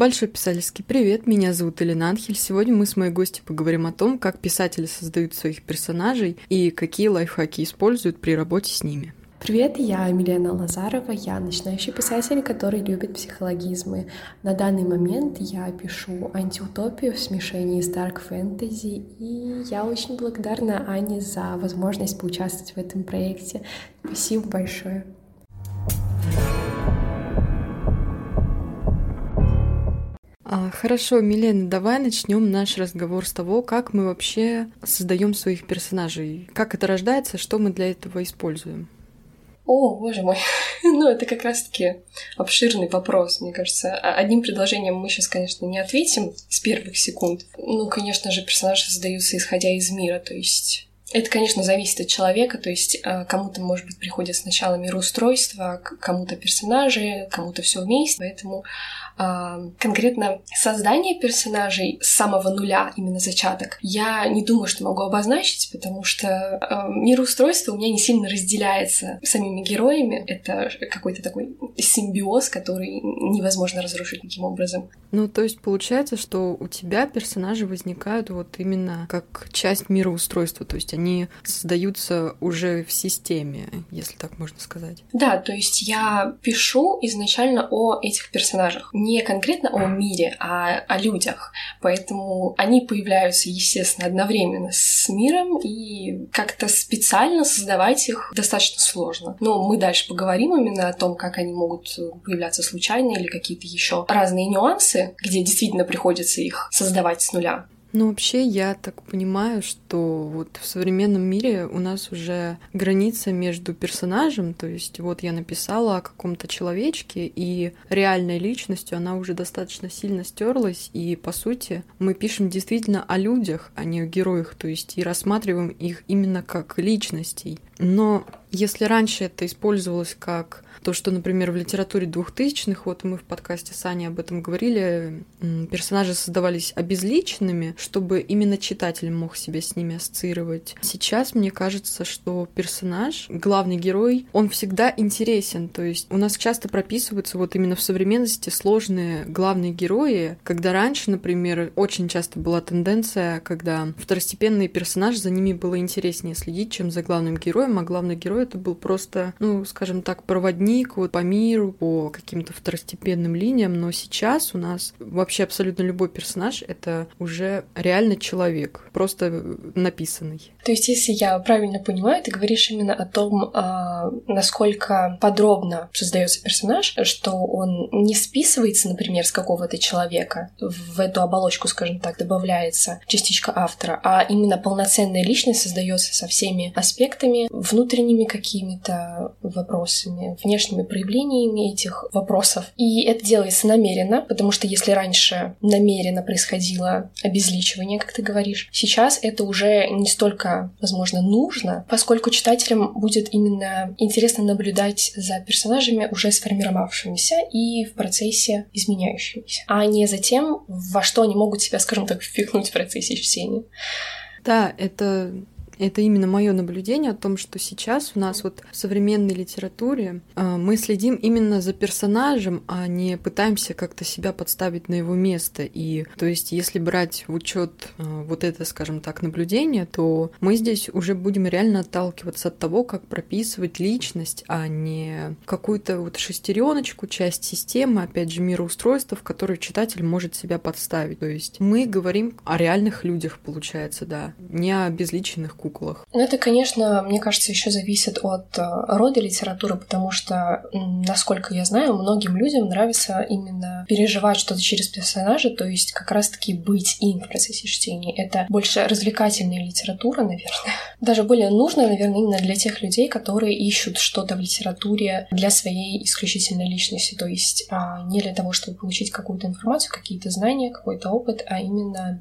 Большой писательский привет, меня зовут Элина Анхель. Сегодня мы с моей гостью поговорим о том, как писатели создают своих персонажей и какие лайфхаки используют при работе с ними. Привет, я Милена Лазарова, я начинающий писатель, который любит психологизмы. На данный момент я пишу антиутопию в смешении с дарк фэнтези, и я очень благодарна Ане за возможность поучаствовать в этом проекте. Спасибо большое. Хорошо, Милена, давай начнем наш разговор с того, как мы вообще создаем своих персонажей. Как это рождается, что мы для этого используем? О, боже мой. ну, это как раз-таки обширный вопрос, мне кажется. А, одним предложением мы сейчас, конечно, не ответим с первых секунд. Ну, конечно же, персонажи создаются исходя из мира, то есть это, конечно, зависит от человека, то есть а, кому-то, может быть, приходит сначала мироустройство, кому-то персонажи, кому-то все вместе, поэтому конкретно создание персонажей с самого нуля, именно зачаток, я не думаю, что могу обозначить, потому что мироустройство у меня не сильно разделяется самими героями. Это какой-то такой симбиоз, который невозможно разрушить никаким образом. Ну, то есть получается, что у тебя персонажи возникают вот именно как часть мироустройства, то есть они создаются уже в системе, если так можно сказать. Да, то есть я пишу изначально о этих персонажах. Не не конкретно о мире, а о людях. Поэтому они появляются, естественно, одновременно с миром, и как-то специально создавать их достаточно сложно. Но мы дальше поговорим именно о том, как они могут появляться случайно или какие-то еще разные нюансы, где действительно приходится их создавать с нуля. Ну, вообще, я так понимаю, что вот в современном мире у нас уже граница между персонажем, то есть вот я написала о каком-то человечке, и реальной личностью она уже достаточно сильно стерлась, и по сути мы пишем действительно о людях, а не о героях, то есть и рассматриваем их именно как личностей. Но если раньше это использовалось как то, что, например, в литературе двухтысячных, вот мы в подкасте с Аней об этом говорили, персонажи создавались обезличенными, чтобы именно читатель мог себя с ними ассоциировать. Сейчас мне кажется, что персонаж, главный герой, он всегда интересен. То есть у нас часто прописываются вот именно в современности сложные главные герои, когда раньше, например, очень часто была тенденция, когда второстепенные персонажи, за ними было интереснее следить, чем за главным героем, а главный герой это был просто, ну, скажем так, проводник вот по миру, по каким-то второстепенным линиям, но сейчас у нас вообще абсолютно любой персонаж — это уже реально человек, просто написанный. То есть, если я правильно понимаю, ты говоришь именно о том, а, насколько подробно создается персонаж, что он не списывается, например, с какого-то человека, в эту оболочку, скажем так, добавляется частичка автора, а именно полноценная личность создается со всеми аспектами, внутренними какими-то вопросами, внешними проявлениями этих вопросов. И это делается намеренно, потому что если раньше намеренно происходило обезличивание, как ты говоришь, сейчас это уже не столько, возможно, нужно, поскольку читателям будет именно интересно наблюдать за персонажами, уже сформировавшимися и в процессе изменяющимися, а не за тем, во что они могут себя, скажем так, впихнуть в процессе чтения. Да, это это именно мое наблюдение о том, что сейчас у нас вот в современной литературе а, мы следим именно за персонажем, а не пытаемся как-то себя подставить на его место. И то есть, если брать в учет а, вот это, скажем так, наблюдение, то мы здесь уже будем реально отталкиваться от того, как прописывать личность, а не какую-то вот шестереночку, часть системы, опять же, мироустройства, в которой читатель может себя подставить. То есть мы говорим о реальных людях, получается, да, не о безличных куклах куклах? Ну, это, конечно, мне кажется, еще зависит от э, рода литературы, потому что, насколько я знаю, многим людям нравится именно переживать что-то через персонажа, то есть как раз-таки быть им в процессе чтения. Это больше развлекательная литература, наверное. Даже более нужная, наверное, именно для тех людей, которые ищут что-то в литературе для своей исключительной личности, то есть а, не для того, чтобы получить какую-то информацию, какие-то знания, какой-то опыт, а именно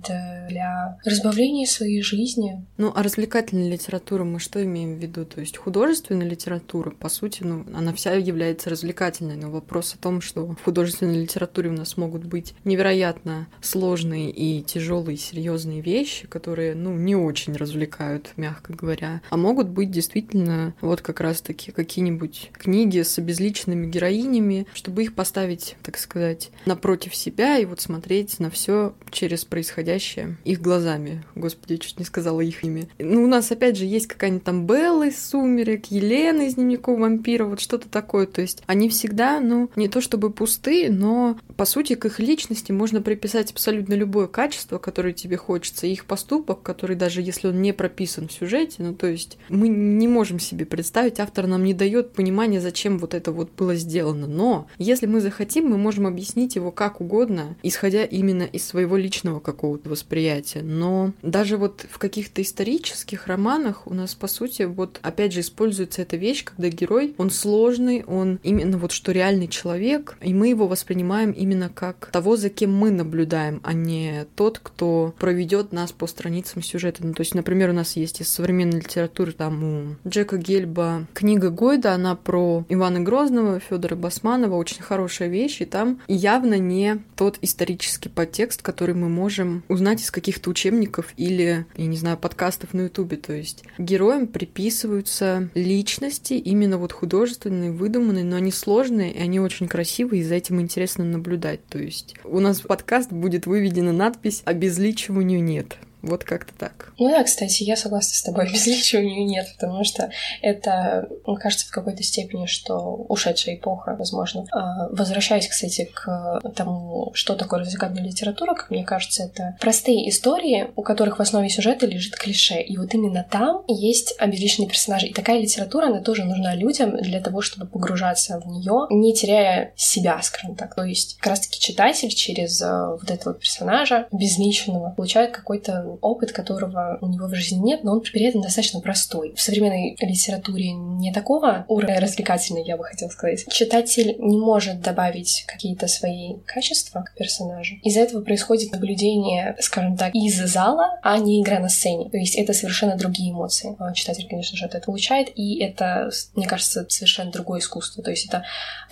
для разбавления своей жизни. Ну, а развлекательная развлекательная литература, мы что имеем в виду? То есть художественная литература, по сути, ну, она вся является развлекательной, но вопрос о том, что в художественной литературе у нас могут быть невероятно сложные и тяжелые, серьезные вещи, которые, ну, не очень развлекают, мягко говоря, а могут быть действительно вот как раз-таки какие-нибудь книги с обезличенными героинями, чтобы их поставить, так сказать, напротив себя и вот смотреть на все через происходящее их глазами. Господи, чуть не сказала их ими. Ну, нас, опять же, есть какая-нибудь там Белла из «Сумерек», Елена из «Дневников вампира», вот что-то такое. То есть они всегда, ну, не то чтобы пустые, но, по сути, к их личности можно приписать абсолютно любое качество, которое тебе хочется, и их поступок, который даже если он не прописан в сюжете, ну, то есть мы не можем себе представить, автор нам не дает понимания, зачем вот это вот было сделано. Но если мы захотим, мы можем объяснить его как угодно, исходя именно из своего личного какого-то восприятия. Но даже вот в каких-то исторических романах у нас, по сути, вот опять же используется эта вещь, когда герой, он сложный, он именно вот что реальный человек, и мы его воспринимаем именно как того, за кем мы наблюдаем, а не тот, кто проведет нас по страницам сюжета. Ну, то есть, например, у нас есть из современной литературы там у Джека Гельба книга Гойда, она про Ивана Грозного, Федора Басманова, очень хорошая вещь, и там явно не тот исторический подтекст, который мы можем узнать из каких-то учебников или, я не знаю, подкастов на Ютубе. То есть героям приписываются личности, именно вот художественные, выдуманные, но они сложные, и они очень красивые, и за этим интересно наблюдать. То есть у нас в подкаст будет выведена надпись «Обезличиванию нет». Вот как-то так. Ну да, кстати, я согласна с тобой, безличия нет, потому что это, мне кажется, в какой-то степени, что ушедшая эпоха, возможно. А, возвращаясь, кстати, к тому, что такое развлекательная литература, как мне кажется, это простые истории, у которых в основе сюжета лежит клише. И вот именно там есть обезличенные персонажи. И такая литература, она тоже нужна людям для того, чтобы погружаться в нее, не теряя себя, скажем так. То есть как раз-таки читатель через э, вот этого персонажа безличного получает какой-то опыт, которого у него в жизни нет, но он при этом достаточно простой. В современной литературе не такого уровня развлекательной, я бы хотела сказать. Читатель не может добавить какие-то свои качества к персонажу. Из-за этого происходит наблюдение, скажем так, из зала, а не игра на сцене. То есть это совершенно другие эмоции. А читатель, конечно же, от этого получает, и это, мне кажется, совершенно другое искусство. То есть это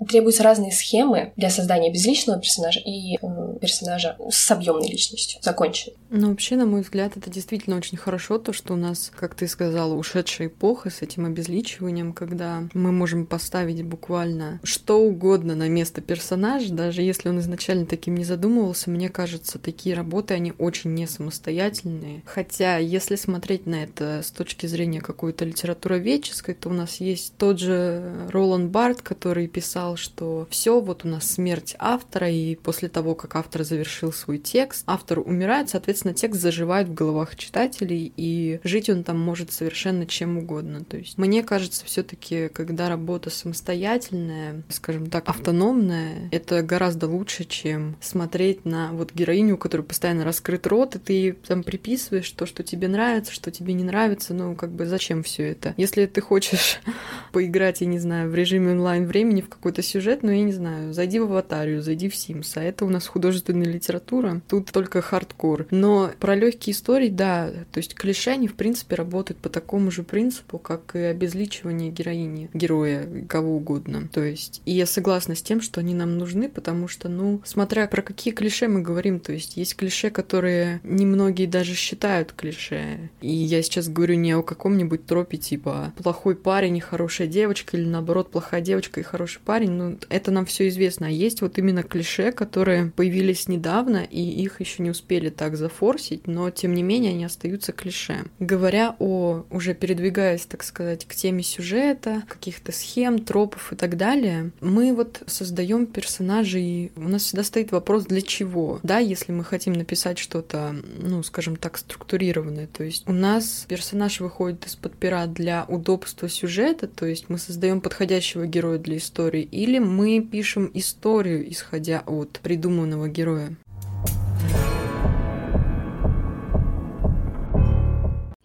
требуются разные схемы для создания безличного персонажа и э, персонажа с объемной личностью, законченной. Ну, вообще, на мой взгляд, это действительно очень хорошо, то, что у нас, как ты сказала, ушедшая эпоха с этим обезличиванием, когда мы можем поставить буквально что угодно на место персонажа, даже если он изначально таким не задумывался, мне кажется, такие работы, они очень не самостоятельные. Хотя, если смотреть на это с точки зрения какой-то литературоведческой, то у нас есть тот же Роланд Барт, который писал, что все вот у нас смерть автора, и после того, как автор завершил свой текст, автор умирает, соответственно, текст заживает всплывает в головах читателей, и жить он там может совершенно чем угодно. То есть мне кажется, все таки когда работа самостоятельная, скажем так, автономная, это гораздо лучше, чем смотреть на вот героиню, у которой постоянно раскрыт рот, и ты там приписываешь то, что тебе нравится, что тебе не нравится, ну как бы зачем все это? Если ты хочешь поиграть, я не знаю, в режиме онлайн времени в какой-то сюжет, ну я не знаю, зайди в аватарию, зайди в Sims, это у нас художественная литература, тут только хардкор. Но про легкие такие истории, да, то есть клише, они, в принципе, работают по такому же принципу, как и обезличивание героини, героя, кого угодно. То есть, и я согласна с тем, что они нам нужны, потому что, ну, смотря про какие клише мы говорим, то есть есть клише, которые немногие даже считают клише. И я сейчас говорю не о каком-нибудь тропе типа плохой парень и хорошая девочка, или наоборот, плохая девочка и хороший парень, ну, это нам все известно. А есть вот именно клише, которые появились недавно, и их еще не успели так зафорсить, но тем не менее они остаются клише. Говоря о, уже передвигаясь, так сказать, к теме сюжета, каких-то схем, тропов и так далее, мы вот создаем персонажей, у нас всегда стоит вопрос, для чего, да, если мы хотим написать что-то, ну, скажем так, структурированное, то есть у нас персонаж выходит из-под пера для удобства сюжета, то есть мы создаем подходящего героя для истории, или мы пишем историю, исходя от придуманного героя.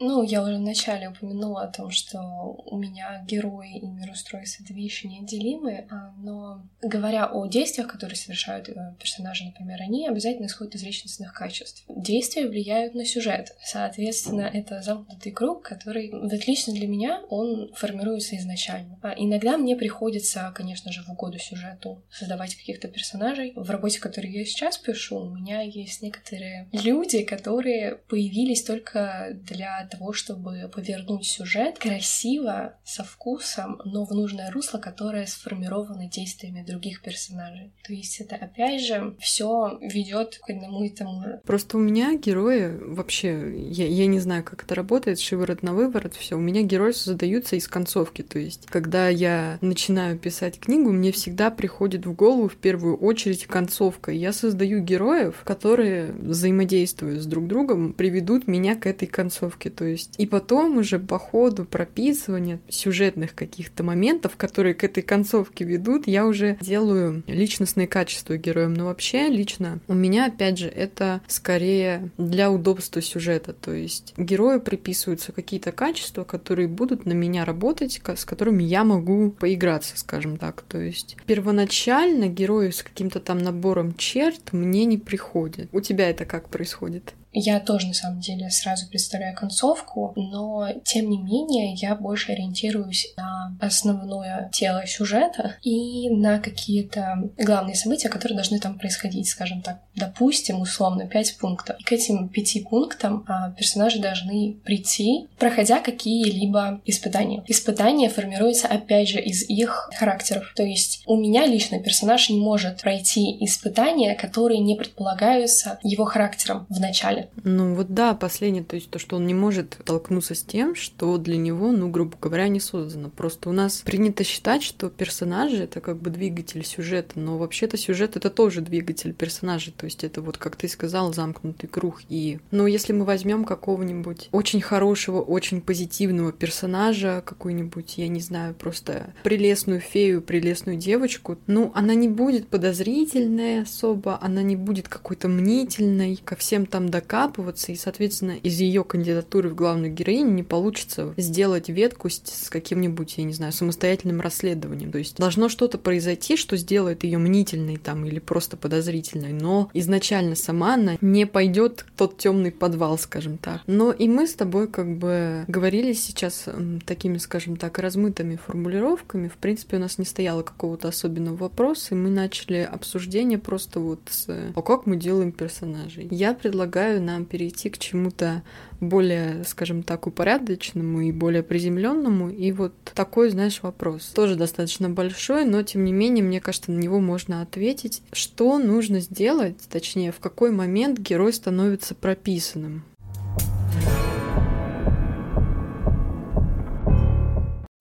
Ну, я уже вначале упомянула о том, что у меня герои и мироустройство — это вещи неотделимые, а, но говоря о действиях, которые совершают э, персонажи, например, они обязательно исходят из личностных качеств. Действия влияют на сюжет. Соответственно, это замкнутый круг, который, вот лично для меня, он формируется изначально. А иногда мне приходится, конечно же, в угоду сюжету создавать каких-то персонажей. В работе, которую я сейчас пишу, у меня есть некоторые люди, которые появились только для того, чтобы повернуть сюжет красиво, со вкусом, но в нужное русло, которое сформировано действиями других персонажей. То есть это опять же все ведет к одному и тому же. Просто у меня герои вообще, я, я не знаю, как это работает, шиворот на выворот, все. У меня герои создаются из концовки. То есть, когда я начинаю писать книгу, мне всегда приходит в голову в первую очередь концовка. Я создаю героев, которые взаимодействуют с друг другом, приведут меня к этой концовке. То есть, и потом уже по ходу прописывания сюжетных каких-то моментов, которые к этой концовке ведут, я уже делаю личностные качества героям. Но вообще лично у меня, опять же, это скорее для удобства сюжета. То есть герою приписываются какие-то качества, которые будут на меня работать, с которыми я могу поиграться, скажем так. То есть первоначально герои с каким-то там набором черт мне не приходят. У тебя это как происходит? Я тоже, на самом деле, сразу представляю концовку, но, тем не менее, я больше ориентируюсь на основное тело сюжета и на какие-то главные события, которые должны там происходить, скажем так. Допустим, условно, пять пунктов. И к этим пяти пунктам а, персонажи должны прийти, проходя какие-либо испытания. Испытания формируются, опять же, из их характеров. То есть у меня лично персонаж не может пройти испытания, которые не предполагаются его характером в начале. Ну вот да, последнее, то есть то, что он не может столкнуться с тем, что для него, ну, грубо говоря, не создано. Просто у нас принято считать, что персонажи — это как бы двигатель сюжета, но вообще-то сюжет — это тоже двигатель персонажей, то есть это вот, как ты сказал, замкнутый круг. И, ну, если мы возьмем какого-нибудь очень хорошего, очень позитивного персонажа, какую-нибудь, я не знаю, просто прелестную фею, прелестную девочку, ну, она не будет подозрительной особо, она не будет какой-то мнительной, ко всем там докапываться, докапываться, и, соответственно, из ее кандидатуры в главную героиню не получится сделать ветку с, каким-нибудь, я не знаю, самостоятельным расследованием. То есть должно что-то произойти, что сделает ее мнительной там или просто подозрительной, но изначально сама она не пойдет в тот темный подвал, скажем так. Но и мы с тобой как бы говорили сейчас такими, скажем так, размытыми формулировками. В принципе, у нас не стояло какого-то особенного вопроса, и мы начали обсуждение просто вот с «А как мы делаем персонажей?». Я предлагаю нам перейти к чему-то более, скажем так, упорядоченному и более приземленному. И вот такой, знаешь, вопрос. Тоже достаточно большой, но тем не менее, мне кажется, на него можно ответить. Что нужно сделать, точнее, в какой момент герой становится прописанным?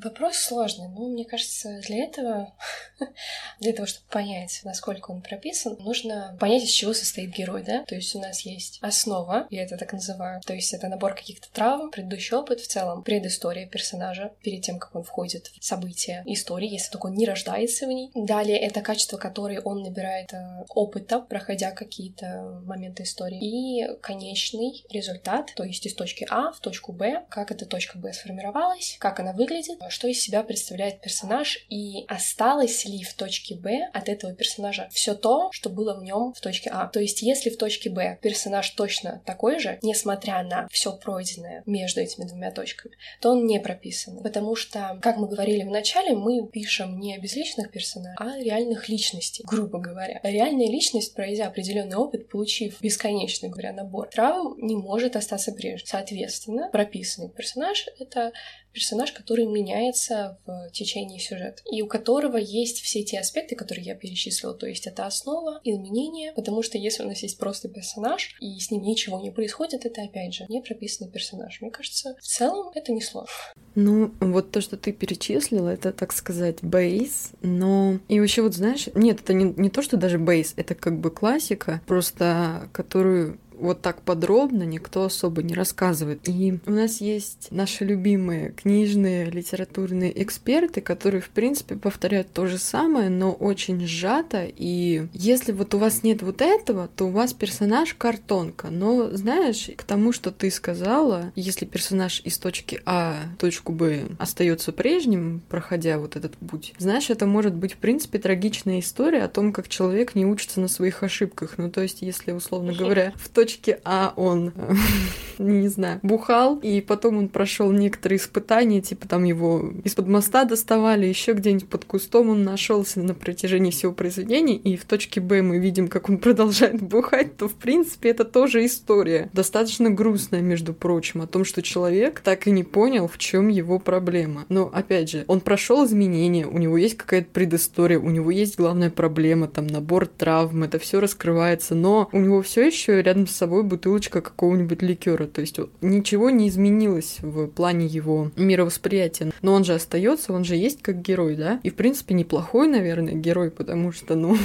Вопрос сложный, но мне кажется, для этого, для того, чтобы понять, насколько он прописан, нужно понять, из чего состоит герой, да? То есть у нас есть основа, я это так называю, то есть это набор каких-то травм, предыдущий опыт в целом, предыстория персонажа перед тем, как он входит в события истории, если только он не рождается в ней. Далее это качество, которое он набирает э, опыта, проходя какие-то моменты истории. И конечный результат, то есть из точки А в точку Б, как эта точка Б сформировалась, как она выглядит, что из себя представляет персонаж и осталось ли в точке Б от этого персонажа все то, что было в нем в точке А. То есть, если в точке Б персонаж точно такой же, несмотря на все пройденное между этими двумя точками, то он не прописан. Потому что, как мы говорили в начале, мы пишем не безличных персонажей, а реальных личностей, грубо говоря. Реальная личность, пройдя определенный опыт, получив бесконечный, говоря, набор травм, не может остаться прежним. Соответственно, прописанный персонаж — это персонаж, который меняется в течение сюжета, и у которого есть все те аспекты, которые я перечислила, то есть это основа, изменения, потому что если у нас есть просто персонаж, и с ним ничего не происходит, это опять же не прописанный персонаж. Мне кажется, в целом это не сложно. Ну, вот то, что ты перечислила, это, так сказать, бейс, но... И вообще, вот знаешь, нет, это не, не то, что даже бейс, это как бы классика, просто которую вот так подробно никто особо не рассказывает. И у нас есть наши любимые книжные литературные эксперты, которые, в принципе, повторяют то же самое, но очень сжато. И если вот у вас нет вот этого, то у вас персонаж картонка. Но, знаешь, к тому, что ты сказала, если персонаж из точки А в точку Б остается прежним, проходя вот этот путь, знаешь, это может быть, в принципе, трагичная история о том, как человек не учится на своих ошибках. Ну, то есть, если, условно говоря, в точке А он, не знаю, бухал, и потом он прошел некоторые испытания, типа там его из-под моста доставали, еще где-нибудь под кустом он нашелся на протяжении всего произведения, и в точке Б мы видим, как он продолжает бухать, то, в принципе, это тоже история. Достаточно грустная, между прочим, о том, что человек так и не понял, в чем его проблема. Но, опять же, он прошел изменения, у него есть какая-то предыстория, у него есть главная проблема, там, набор травм, это все раскрывается, но у него все еще рядом с собой бутылочка какого-нибудь ликера. То есть ничего не изменилось в плане его мировосприятия. Но он же остается, он же есть как герой, да? И в принципе неплохой, наверное, герой, потому что, ну,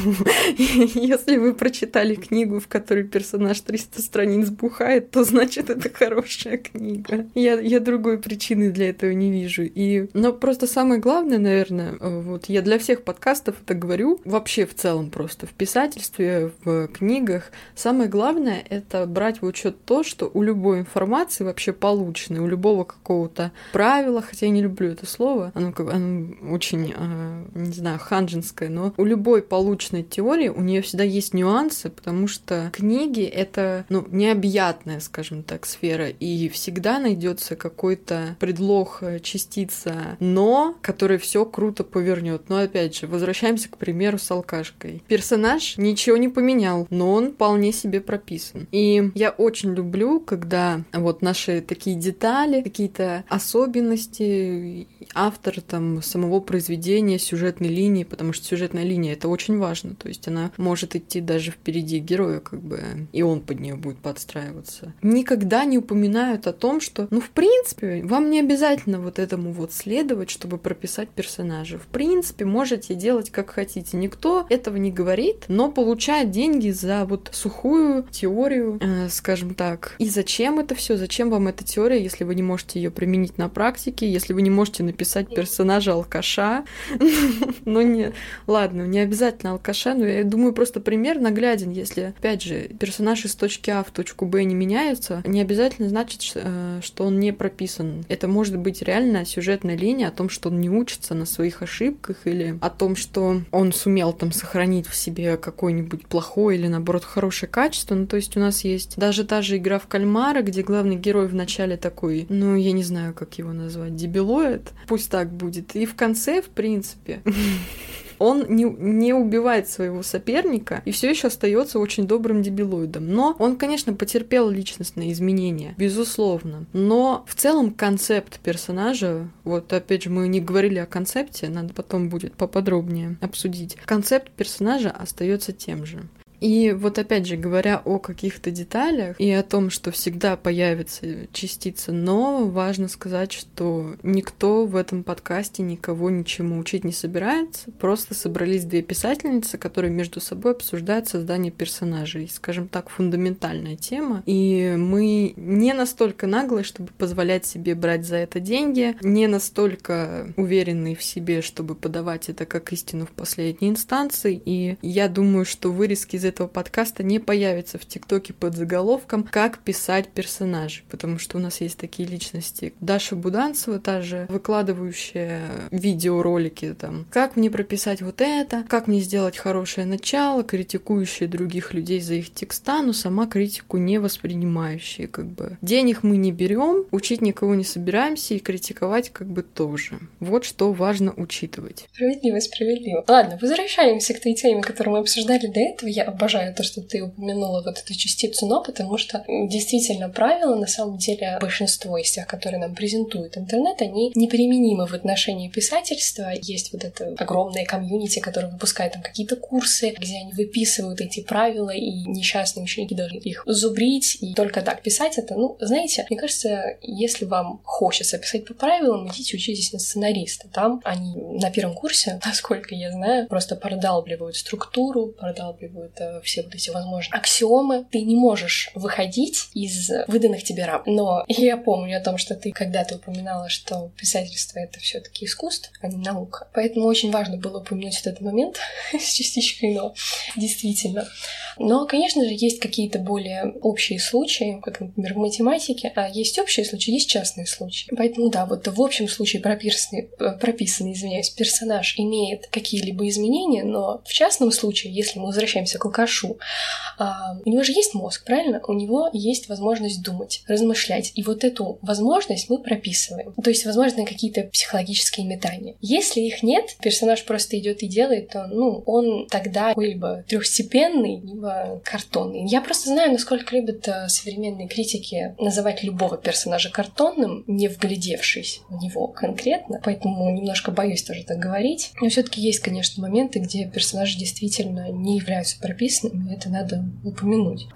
если вы прочитали книгу, в которой персонаж 300 страниц бухает, то значит это хорошая книга. Я, я другой причины для этого не вижу. И, но просто самое главное, наверное, вот я для всех подкастов это говорю, вообще в целом просто в писательстве, в книгах, самое главное это брать в учет то, что у любой информации вообще полученной, у любого какого-то правила, хотя я не люблю это слово, оно, оно очень, э, не знаю, ханжинское, но у любой полученной теории у нее всегда есть нюансы, потому что книги это, ну, необъятная, скажем так, сфера, и всегда найдется какой-то предлог, э, частица но, который все круто повернет. Но опять же, возвращаемся к примеру с алкашкой. Персонаж ничего не поменял, но он вполне себе прописан. И я очень люблю, когда вот наши такие детали, какие-то особенности, автор там самого произведения, сюжетной линии, потому что сюжетная линия это очень важно, то есть она может идти даже впереди героя, как бы, и он под нее будет подстраиваться. Никогда не упоминают о том, что, ну, в принципе, вам не обязательно вот этому вот следовать, чтобы прописать персонажа. В принципе, можете делать как хотите. Никто этого не говорит, но получает деньги за вот сухую теорию, э, скажем так. И зачем это все? Зачем вам эта теория, если вы не можете ее применить на практике, если вы не можете написать персонажа алкаша? Ну нет, ладно, не обязательно алкаша, но я думаю, просто пример нагляден, если, опять же, персонаж из точки А в точку Б не меняется, не обязательно значит, э, что он не прописан. Это может быть реально сюжетная линия о том, что он не учится на своих ошибках или о том, что он сумел там сохранить в себе какое-нибудь плохое или, наоборот, хорошее качество. Ну, то есть у нас есть даже та же игра в кальмара, где главный герой вначале такой, ну, я не знаю, как его назвать, дебилоид, пусть так будет. И в конце, в принципе, он не, не убивает своего соперника и все еще остается очень добрым дебилоидом. Но он, конечно, потерпел личностные изменения, безусловно. Но в целом концепт персонажа, вот опять же, мы не говорили о концепте, надо потом будет поподробнее обсудить. Концепт персонажа остается тем же. И вот опять же, говоря о каких-то деталях и о том, что всегда появится частица «но», важно сказать, что никто в этом подкасте никого ничему учить не собирается. Просто собрались две писательницы, которые между собой обсуждают создание персонажей. Скажем так, фундаментальная тема. И мы не настолько наглые, чтобы позволять себе брать за это деньги, не настолько уверенные в себе, чтобы подавать это как истину в последней инстанции. И я думаю, что вырезки из этого подкаста не появится в ТикТоке под заголовком «Как писать персонажей», потому что у нас есть такие личности. Даша Буданцева, та же, выкладывающая видеоролики там «Как мне прописать вот это?», «Как мне сделать хорошее начало?», критикующая других людей за их текста, но сама критику не воспринимающая, как бы. Денег мы не берем, учить никого не собираемся и критиковать как бы тоже. Вот что важно учитывать. Справедливо, справедливо. Ладно, возвращаемся к той теме, которую мы обсуждали до этого. Я обожаю то, что ты упомянула вот эту частицу «но», потому что действительно правила, на самом деле, большинство из тех, которые нам презентует интернет, они неприменимы в отношении писательства. Есть вот это огромное комьюнити, которое выпускает там какие-то курсы, где они выписывают эти правила, и несчастные ученики должны их зубрить, и только так писать это. Ну, знаете, мне кажется, если вам хочется писать по правилам, идите учитесь на сценариста. Там они на первом курсе, насколько я знаю, просто продалбливают структуру, продалбливают э, все вот эти возможные аксиомы. Ты не можешь выходить из выданных тебе рам. Но я помню о том, что ты когда-то упоминала, что писательство — это все таки искусство, а не наука. Поэтому очень важно было упомянуть этот момент с частичкой «но». Действительно. Но, конечно же, есть какие-то более общие случаи, как, например, в математике, а есть общие случаи, есть частные случаи. Поэтому, да, вот в общем случае прописанный, э, прописанный извиняюсь, персонаж имеет какие-либо изменения, но в частном случае, если мы возвращаемся к алкашу, а, у него же есть мозг, правильно? У него есть возможность думать, размышлять. И вот эту возможность мы прописываем. То есть, возможно, какие-то психологические метания. Если их нет, персонаж просто идет и делает, то, ну, он тогда либо трехстепенный, либо картонный. Я просто знаю, насколько любят э, современные критики называть любого персонажа картонным, не вглядевшись в него конкретно, поэтому немножко боюсь тоже так говорить. Но все-таки есть, конечно, моменты, где персонажи действительно не являются прописанными, это надо упомянуть.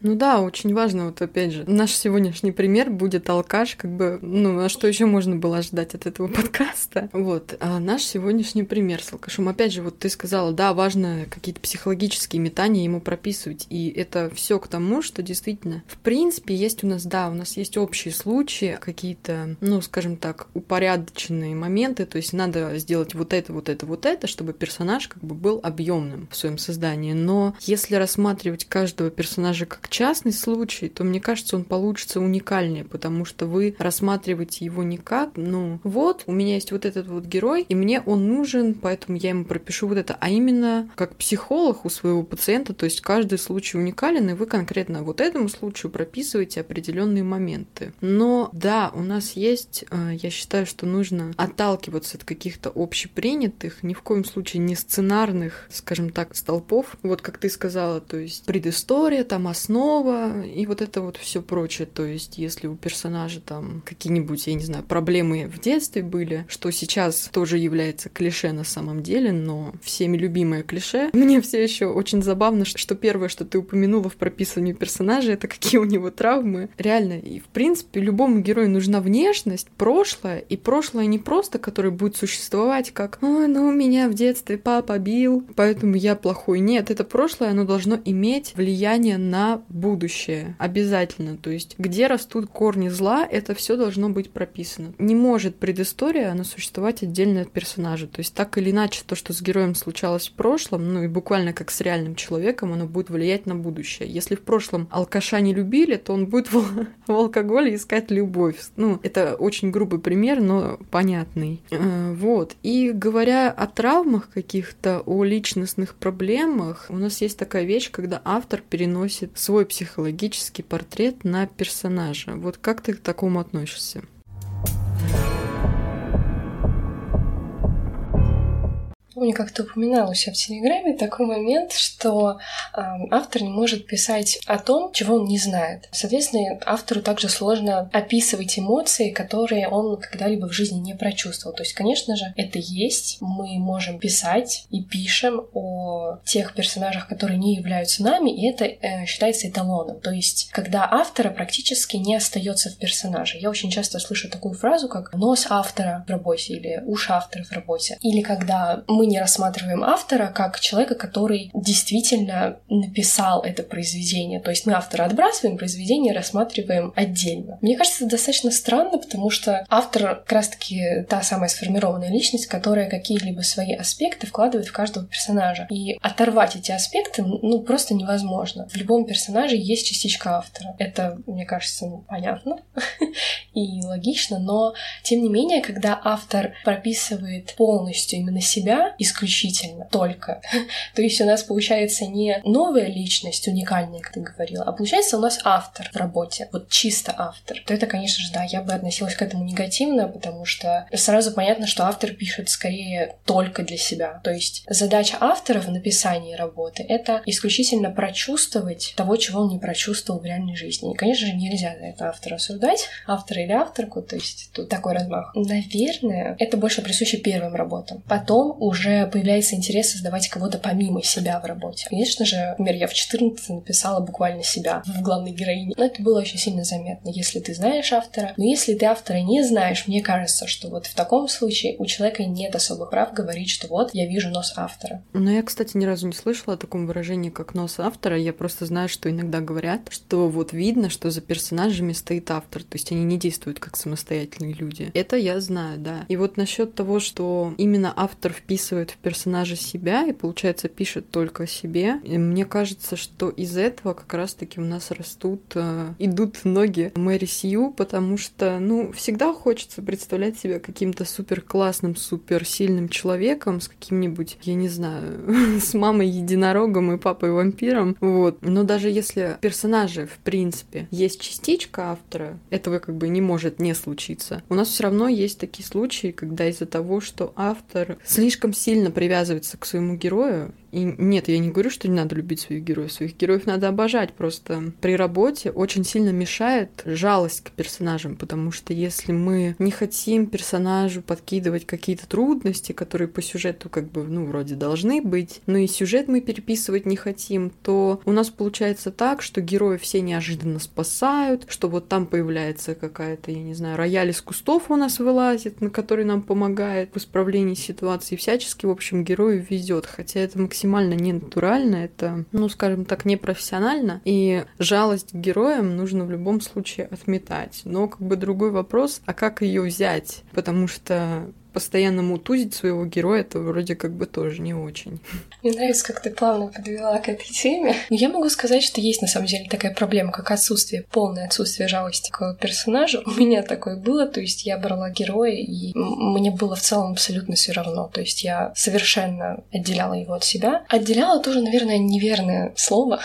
Ну да, очень важно, вот опять же, наш сегодняшний пример будет алкаш, как бы, ну, а что еще можно было ожидать от этого подкаста? Вот, а наш сегодняшний пример с алкашом. Опять же, вот ты сказала, да, важно какие-то психологические метания ему прописывать, и это все к тому, что действительно, в принципе, есть у нас, да, у нас есть общие случаи, какие-то, ну, скажем так, упорядоченные моменты, то есть надо сделать вот это, вот это, вот это, чтобы персонаж как бы был объемным в своем создании. Но если рассматривать каждого персонажа как частный случай, то мне кажется, он получится уникальнее, потому что вы рассматриваете его не как, ну, вот, у меня есть вот этот вот герой, и мне он нужен, поэтому я ему пропишу вот это, а именно как психолог у своего пациента, то есть каждый случай уникален, и вы конкретно вот этому случаю прописываете определенные моменты. Но да, у нас есть, э, я считаю, что нужно отталкиваться от каких-то общепринятых, ни в коем случае не сценарных, скажем так, столпов, вот как ты сказала, то есть предыстория, там основа, основа и вот это вот все прочее. То есть, если у персонажа там какие-нибудь, я не знаю, проблемы в детстве были, что сейчас тоже является клише на самом деле, но всеми любимое клише. Мне все еще очень забавно, что первое, что ты упомянула в прописывании персонажа, это какие у него травмы. Реально, и в принципе любому герою нужна внешность, прошлое, и прошлое не просто, которое будет существовать как «Ой, ну меня в детстве папа бил, поэтому я плохой». Нет, это прошлое, оно должно иметь влияние на будущее. Обязательно. То есть, где растут корни зла, это все должно быть прописано. Не может предыстория, она существовать отдельно от персонажа. То есть, так или иначе, то, что с героем случалось в прошлом, ну и буквально как с реальным человеком, оно будет влиять на будущее. Если в прошлом алкаша не любили, то он будет в, в алкоголе искать любовь. Ну, это очень грубый пример, но понятный. Э, вот. И говоря о травмах каких-то, о личностных проблемах, у нас есть такая вещь, когда автор переносит свой психологический портрет на персонажа. Вот как ты к такому относишься? Помню, как ты упоминала у себя в Телеграме такой момент, что э, автор не может писать о том, чего он не знает. Соответственно, автору также сложно описывать эмоции, которые он когда-либо в жизни не прочувствовал. То есть, конечно же, это есть. Мы можем писать и пишем о тех персонажах, которые не являются нами, и это э, считается эталоном. То есть, когда автора практически не остается в персонаже. Я очень часто слышу такую фразу, как нос автора в работе или уши автора в работе. Или когда мы не рассматриваем автора как человека, который действительно написал это произведение. То есть мы автора отбрасываем, произведение рассматриваем отдельно. Мне кажется, это достаточно странно, потому что автор как раз-таки та самая сформированная личность, которая какие-либо свои аспекты вкладывает в каждого персонажа. И оторвать эти аспекты, ну, просто невозможно. В любом персонаже есть частичка автора. Это, мне кажется, ну, понятно и логично, но тем не менее, когда автор прописывает полностью именно себя, исключительно, только. То есть у нас получается не новая личность, уникальная, как ты говорила, а получается у нас автор в работе, вот чисто автор. То это, конечно же, да, я бы относилась к этому негативно, потому что сразу понятно, что автор пишет скорее только для себя. То есть задача автора в написании работы — это исключительно прочувствовать того, чего он не прочувствовал в реальной жизни. И, конечно же, нельзя за это автора осуждать, автора или авторку, то есть тут такой размах. Наверное, это больше присуще первым работам. Потом уже уже появляется интерес создавать кого-то помимо себя в работе. Конечно же, например, я в 14 написала буквально себя в главной героине. Но это было очень сильно заметно, если ты знаешь автора. Но если ты автора не знаешь, мне кажется, что вот в таком случае у человека нет особых прав говорить, что вот я вижу нос автора. Но я, кстати, ни разу не слышала о таком выражении, как нос автора. Я просто знаю, что иногда говорят, что вот видно, что за персонажами стоит автор. То есть они не действуют как самостоятельные люди. Это я знаю, да. И вот насчет того, что именно автор вписывает в персонажа себя и, получается, пишет только о себе, мне кажется, что из этого как раз-таки у нас растут, э, идут ноги Мэри Сью, потому что, ну, всегда хочется представлять себя каким-то супер классным, супер сильным человеком с каким-нибудь, я не знаю, с мамой единорогом и папой вампиром, вот. Но даже если персонажи, в принципе, есть частичка автора, этого как бы не может не случиться. У нас все равно есть такие случаи, когда из-за того, что автор слишком сильно привязывается к своему герою, и нет, я не говорю, что не надо любить своих героев. Своих героев надо обожать. Просто при работе очень сильно мешает жалость к персонажам, потому что если мы не хотим персонажу подкидывать какие-то трудности, которые по сюжету как бы, ну, вроде должны быть, но и сюжет мы переписывать не хотим, то у нас получается так, что герои все неожиданно спасают, что вот там появляется какая-то, я не знаю, рояль из кустов у нас вылазит, на который нам помогает в исправлении ситуации. Всячески, в общем, герою везет, хотя это максимально максимально ненатурально, это, ну, скажем так, непрофессионально, и жалость к героям нужно в любом случае отметать. Но как бы другой вопрос, а как ее взять? Потому что постоянно мутузить своего героя, это вроде как бы тоже не очень. Мне нравится, как ты плавно подвела к этой теме. Но я могу сказать, что есть на самом деле такая проблема, как отсутствие, полное отсутствие жалости к персонажу. У меня такое было, то есть я брала героя, и мне было в целом абсолютно все равно. То есть я совершенно отделяла его от себя. Отделяла тоже, наверное, неверное слово.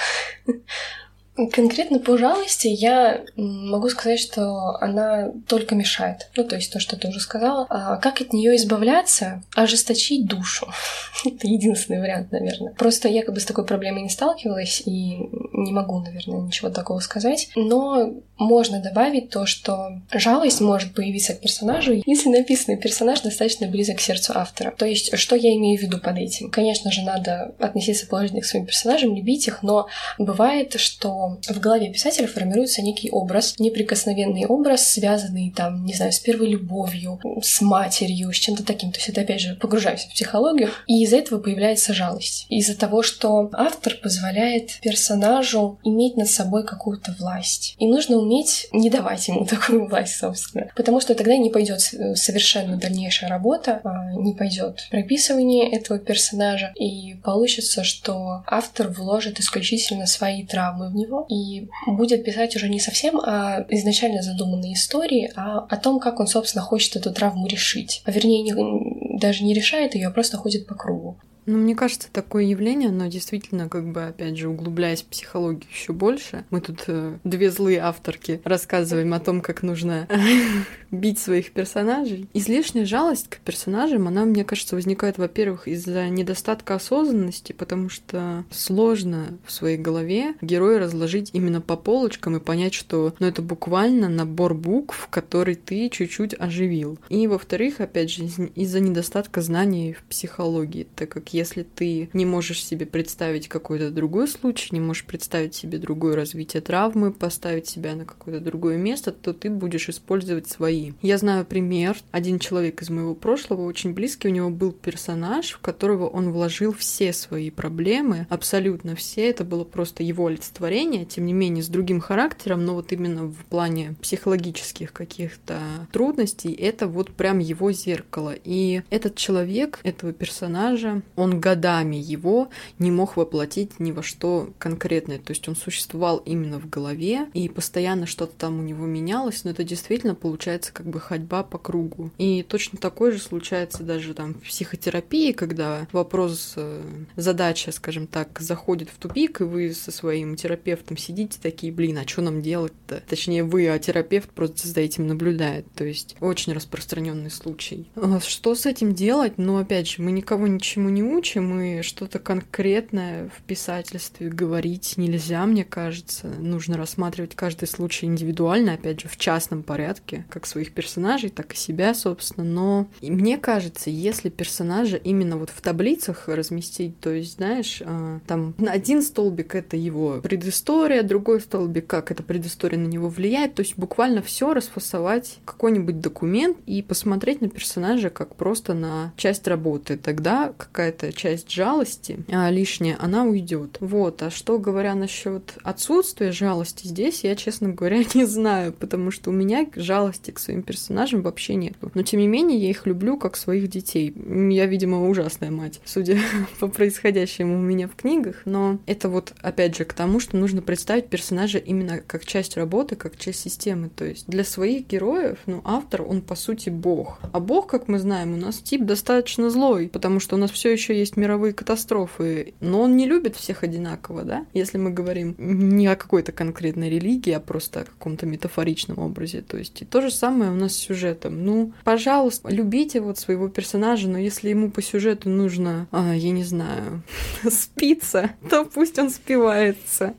Конкретно по жалости я могу сказать, что она только мешает. Ну, то есть то, что ты уже сказала. А как от нее избавляться? Ожесточить душу. Это единственный вариант, наверное. Просто я как бы с такой проблемой не сталкивалась и не могу, наверное, ничего такого сказать. Но можно добавить то, что жалость может появиться к персонажу, если написанный персонаж достаточно близок к сердцу автора. То есть, что я имею в виду под этим? Конечно же, надо относиться положительно к своим персонажам, любить их, но бывает, что в голове писателя формируется некий образ, неприкосновенный образ, связанный там, не знаю, с первой любовью, с матерью, с чем-то таким. То есть это опять же погружаемся в психологию. И из-за этого появляется жалость. Из-за того, что автор позволяет персонажу иметь над собой какую-то власть. И нужно уметь не давать ему такую власть, собственно. Потому что тогда не пойдет совершенно дальнейшая работа, а не пойдет прописывание этого персонажа, и получится, что автор вложит исключительно свои травмы в него, него и будет писать уже не совсем о изначально задуманной истории, а о том, как он, собственно, хочет эту травму решить. А вернее, не, даже не решает ее, а просто ходит по кругу. Ну, мне кажется, такое явление, оно действительно, как бы, опять же, углубляясь в психологию еще больше. Мы тут э, две злые авторки рассказываем о том, как нужно бить своих персонажей. Излишняя жалость к персонажам, она, мне кажется, возникает, во-первых, из-за недостатка осознанности, потому что сложно в своей голове героя разложить именно по полочкам и понять, что ну, это буквально набор букв, который ты чуть-чуть оживил. И, во-вторых, опять же, из-за недостатка знаний в психологии, так как если ты не можешь себе представить какой-то другой случай, не можешь представить себе другое развитие травмы, поставить себя на какое-то другое место, то ты будешь использовать свои. Я знаю пример. Один человек из моего прошлого, очень близкий, у него был персонаж, в которого он вложил все свои проблемы, абсолютно все. Это было просто его олицетворение, тем не менее, с другим характером, но вот именно в плане психологических каких-то трудностей, это вот прям его зеркало. И этот человек, этого персонажа, он годами его не мог воплотить ни во что конкретное. То есть он существовал именно в голове, и постоянно что-то там у него менялось, но это действительно получается как бы ходьба по кругу. И точно такое же случается даже там в психотерапии, когда вопрос, э, задача, скажем так, заходит в тупик, и вы со своим терапевтом сидите такие, блин, а что нам делать-то? Точнее, вы, а терапевт просто за этим наблюдает. То есть очень распространенный случай. А что с этим делать? Ну, опять же, мы никого ничему не учим, и что-то конкретное в писательстве говорить нельзя, мне кажется. Нужно рассматривать каждый случай индивидуально, опять же, в частном порядке, как своих персонажей, так и себя, собственно. Но мне кажется, если персонажа именно вот в таблицах разместить, то есть, знаешь, а, там один столбик — это его предыстория, другой столбик — как эта предыстория на него влияет, то есть буквально все расфасовать какой-нибудь документ и посмотреть на персонажа как просто на часть работы. Тогда какая-то часть жалости а, лишняя, она уйдет. Вот. А что говоря насчет отсутствия жалости здесь, я, честно говоря, не знаю, потому что у меня жалости к своим персонажам вообще нет. Но тем не менее, я их люблю как своих детей. Я, видимо, ужасная мать, судя по происходящему у меня в книгах. Но это вот, опять же, к тому, что нужно представить персонажа именно как часть работы, как часть системы. То есть для своих героев, ну, автор, он по сути бог. А бог, как мы знаем, у нас тип достаточно злой, потому что у нас все еще есть мировые катастрофы, но он не любит всех одинаково, да? Если мы говорим не о какой-то конкретной религии, а просто о каком-то метафоричном образе. То есть и то же самое у нас с сюжетом. Ну, пожалуйста, любите вот своего персонажа, но если ему по сюжету нужно, а, я не знаю, спиться, то пусть он спивается.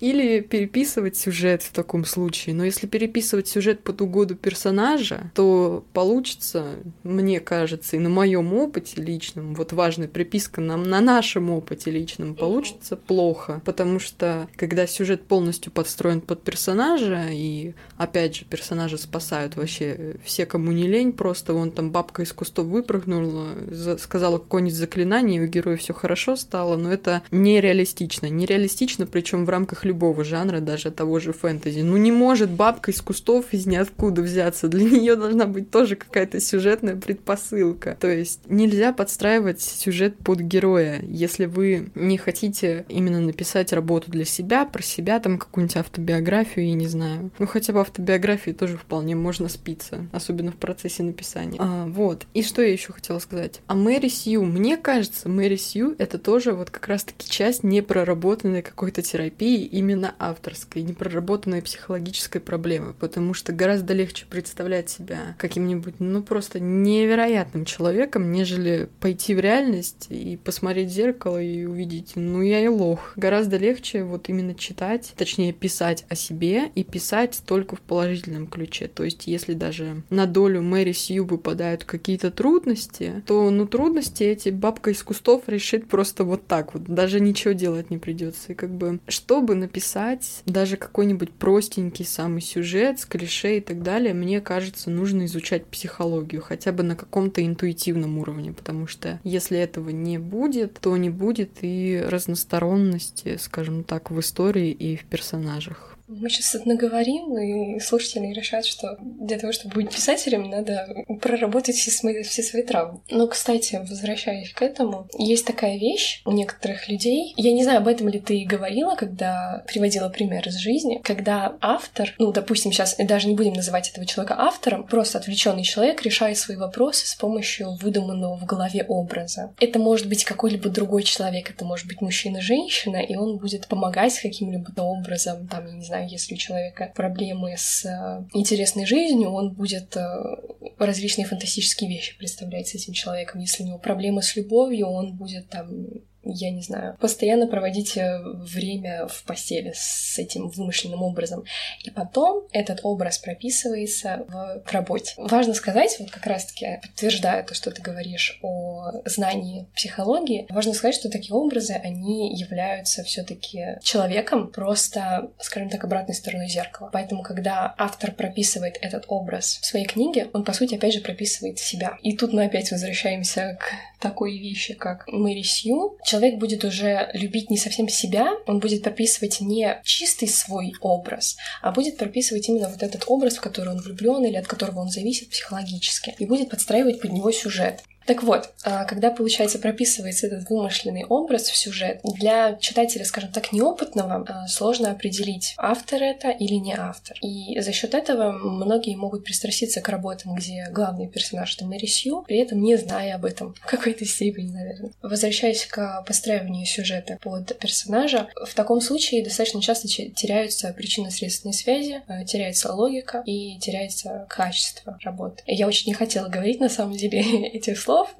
Или переписывать сюжет в таком случае. Но если переписывать сюжет под угоду персонажа, то получится, мне кажется, и на моем опыте личном, вот важная приписка нам на нашем опыте личном, получится плохо. Потому что когда сюжет полностью подстроен под персонажа, и опять же, персонажи спасают вообще все, кому не лень, просто вон там бабка из кустов выпрыгнула, сказала какое-нибудь заклинание, и у героя все хорошо стало, но это нереалистично. Нереалистично, причем в рамках любого жанра, даже того же фэнтези. Ну не может бабка из кустов из ниоткуда взяться. Для нее должна быть тоже какая-то сюжетная предпосылка. То есть нельзя подстраивать сюжет под героя. Если вы не хотите именно написать работу для себя, про себя, там какую-нибудь автобиографию, я не знаю. Ну хотя бы автобиографии тоже вполне можно спиться, особенно в процессе написания. А, вот. И что я еще хотела сказать? А Мэри Сью. Мне кажется, Мэри Сью это тоже вот как раз-таки часть непроработанной какой-то терапии именно авторской, непроработанной психологической проблемы, потому что гораздо легче представлять себя каким-нибудь, ну, просто невероятным человеком, нежели пойти в реальность и посмотреть в зеркало и увидеть, ну, я и лох. Гораздо легче вот именно читать, точнее, писать о себе и писать только в положительном ключе. То есть, если даже на долю Мэри Сью выпадают какие-то трудности, то, ну, трудности эти бабка из кустов решит просто вот так вот, даже ничего делать не придется. И как бы, чтобы написать даже какой-нибудь простенький самый сюжет с клише и так далее, мне кажется, нужно изучать психологию хотя бы на каком-то интуитивном уровне, потому что если этого не будет, то не будет и разносторонности, скажем так, в истории и в персонажах. Мы сейчас наговорим, и слушатели решат, что для того, чтобы быть писателем, надо проработать все свои, все свои травмы. Но, кстати, возвращаясь к этому, есть такая вещь у некоторых людей. Я не знаю, об этом ли ты говорила, когда приводила пример из жизни, когда автор, ну, допустим, сейчас даже не будем называть этого человека автором, просто отвлеченный человек решает свои вопросы с помощью выдуманного в голове образа. Это может быть какой-либо другой человек, это может быть мужчина-женщина, и он будет помогать каким-либо образом, там, я не знаю, если у человека проблемы с э, интересной жизнью, он будет э, различные фантастические вещи представлять с этим человеком. Если у него проблемы с любовью, он будет там я не знаю, постоянно проводить время в постели с этим вымышленным образом. И потом этот образ прописывается в работе. Важно сказать, вот как раз-таки подтверждая то, что ты говоришь о знании психологии, важно сказать, что такие образы, они являются все таки человеком, просто, скажем так, обратной стороной зеркала. Поэтому, когда автор прописывает этот образ в своей книге, он, по сути, опять же прописывает себя. И тут мы опять возвращаемся к такой вещи, как Мэри Сью, человек будет уже любить не совсем себя, он будет прописывать не чистый свой образ, а будет прописывать именно вот этот образ, в который он влюблен или от которого он зависит психологически, и будет подстраивать под него сюжет. Так вот, а, когда, получается, прописывается этот вымышленный образ в сюжет, для читателя, скажем так, неопытного а, сложно определить, автор это или не автор. И за счет этого многие могут пристраститься к работам, где главный персонаж — это Мэри Сью, при этом не зная об этом в какой-то степени, наверное. Возвращаясь к постраиванию сюжета под персонажа, в таком случае достаточно часто теряются причинно-следственные связи, а, теряется логика и теряется качество работы. Я очень не хотела говорить, на самом деле, этих слов, слов,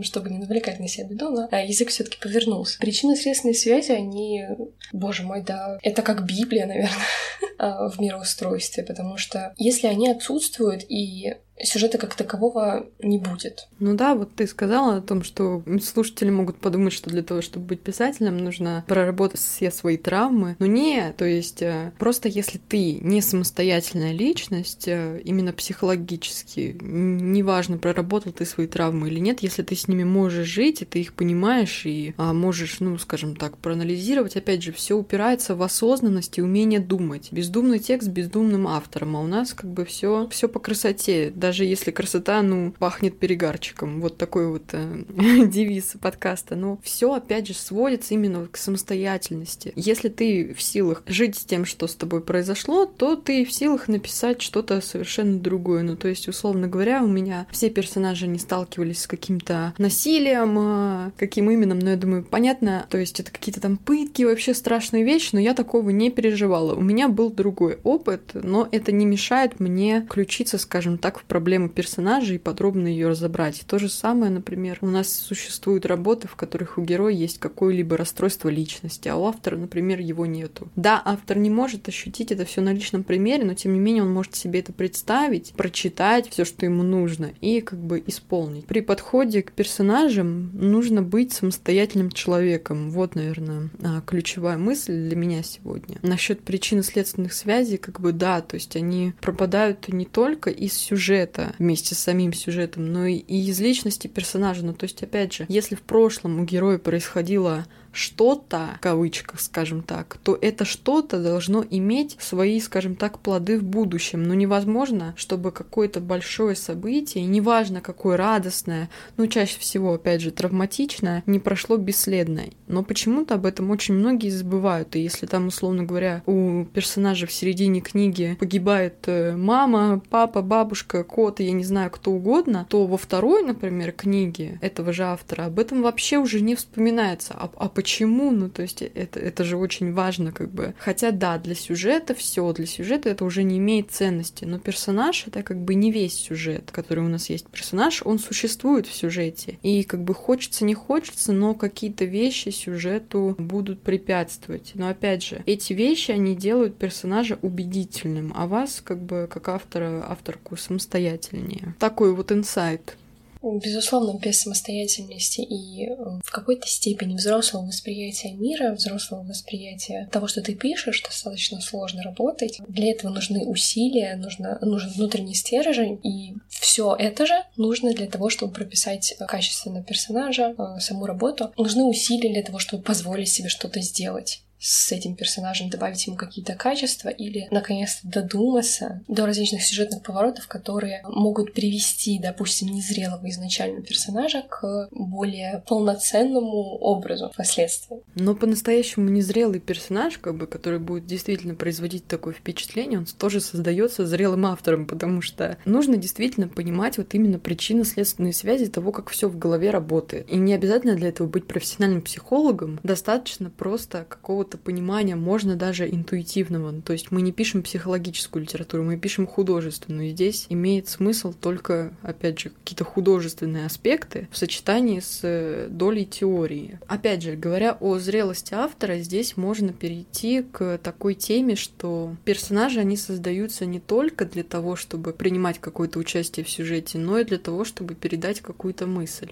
чтобы не навлекать на себя беду, но а, язык все таки повернулся. Причинно-следственные связи, они, боже мой, да, это как Библия, наверное, а, в мироустройстве, потому что если они отсутствуют и сюжета как такового не будет. Ну да, вот ты сказала о том, что слушатели могут подумать, что для того, чтобы быть писателем, нужно проработать все свои травмы. Но не, то есть э, просто если ты не самостоятельная личность, э, именно психологически, неважно, проработал ты свои травмы или нет, если ты с ними можешь жить, и ты их понимаешь, и а, можешь, ну, скажем так, проанализировать, опять же, все упирается в осознанность и умение думать. Бездумный текст бездумным автором, а у нас как бы все все по красоте. Даже если красота, ну, пахнет перегарчиком. Вот такой вот э, девиз подкаста. Но все опять же, сводится именно к самостоятельности. Если ты в силах жить с тем, что с тобой произошло, то ты в силах написать что-то совершенно другое. Ну, то есть, условно говоря, у меня все персонажи не сталкивались с каким-то насилием, э, каким именно, но я думаю, понятно, то есть это какие-то там пытки, вообще страшные вещи, но я такого не переживала. У меня был другой опыт, но это не мешает мне включиться, скажем так, в проблему персонажа и подробно ее разобрать. То же самое, например, у нас существуют работы, в которых у героя есть какое-либо расстройство личности, а у автора, например, его нету. Да, автор не может ощутить это все на личном примере, но тем не менее он может себе это представить, прочитать все, что ему нужно, и как бы исполнить. При подходе к персонажам нужно быть самостоятельным человеком. Вот, наверное, а, ключевая мысль для меня сегодня. Насчет причин следственных связей, как бы да, то есть они пропадают не только из сюжета, сюжета вместе с самим сюжетом, но и из личности персонажа. Ну, то есть, опять же, если в прошлом у героя происходило что-то, в кавычках, скажем так, то это что-то должно иметь свои, скажем так, плоды в будущем. Но невозможно, чтобы какое-то большое событие, неважно какое радостное, ну чаще всего, опять же, травматичное, не прошло бесследно. Но почему-то об этом очень многие забывают. И если там, условно говоря, у персонажа в середине книги погибает э, мама, папа, бабушка, кот, я не знаю, кто угодно, то во второй, например, книге этого же автора об этом вообще уже не вспоминается. А, а почему, ну, то есть это, это же очень важно, как бы. Хотя, да, для сюжета все, для сюжета это уже не имеет ценности, но персонаж это как бы не весь сюжет, который у нас есть. Персонаж, он существует в сюжете, и как бы хочется, не хочется, но какие-то вещи сюжету будут препятствовать. Но опять же, эти вещи, они делают персонажа убедительным, а вас, как бы, как автора, авторку самостоятельнее. Такой вот инсайт. Безусловно, без самостоятельности и э, в какой-то степени взрослого восприятия мира, взрослого восприятия того, что ты пишешь, достаточно сложно работать. Для этого нужны усилия, нужно, нужен внутренний стержень, и все это же нужно для того, чтобы прописать качественно персонажа, э, саму работу. Нужны усилия для того, чтобы позволить себе что-то сделать с этим персонажем, добавить ему какие-то качества или, наконец-то, додуматься до различных сюжетных поворотов, которые могут привести, допустим, незрелого изначально персонажа к более полноценному образу впоследствии. Но по-настоящему незрелый персонаж, как бы, который будет действительно производить такое впечатление, он тоже создается зрелым автором, потому что нужно действительно понимать вот именно причинно-следственные связи того, как все в голове работает. И не обязательно для этого быть профессиональным психологом, достаточно просто какого-то какого-то понимания, можно даже интуитивного. Ну, то есть мы не пишем психологическую литературу, мы пишем художественную. Здесь имеет смысл только, опять же, какие-то художественные аспекты в сочетании с э, долей теории. Опять же, говоря о зрелости автора, здесь можно перейти к такой теме, что персонажи, они создаются не только для того, чтобы принимать какое-то участие в сюжете, но и для того, чтобы передать какую-то мысль.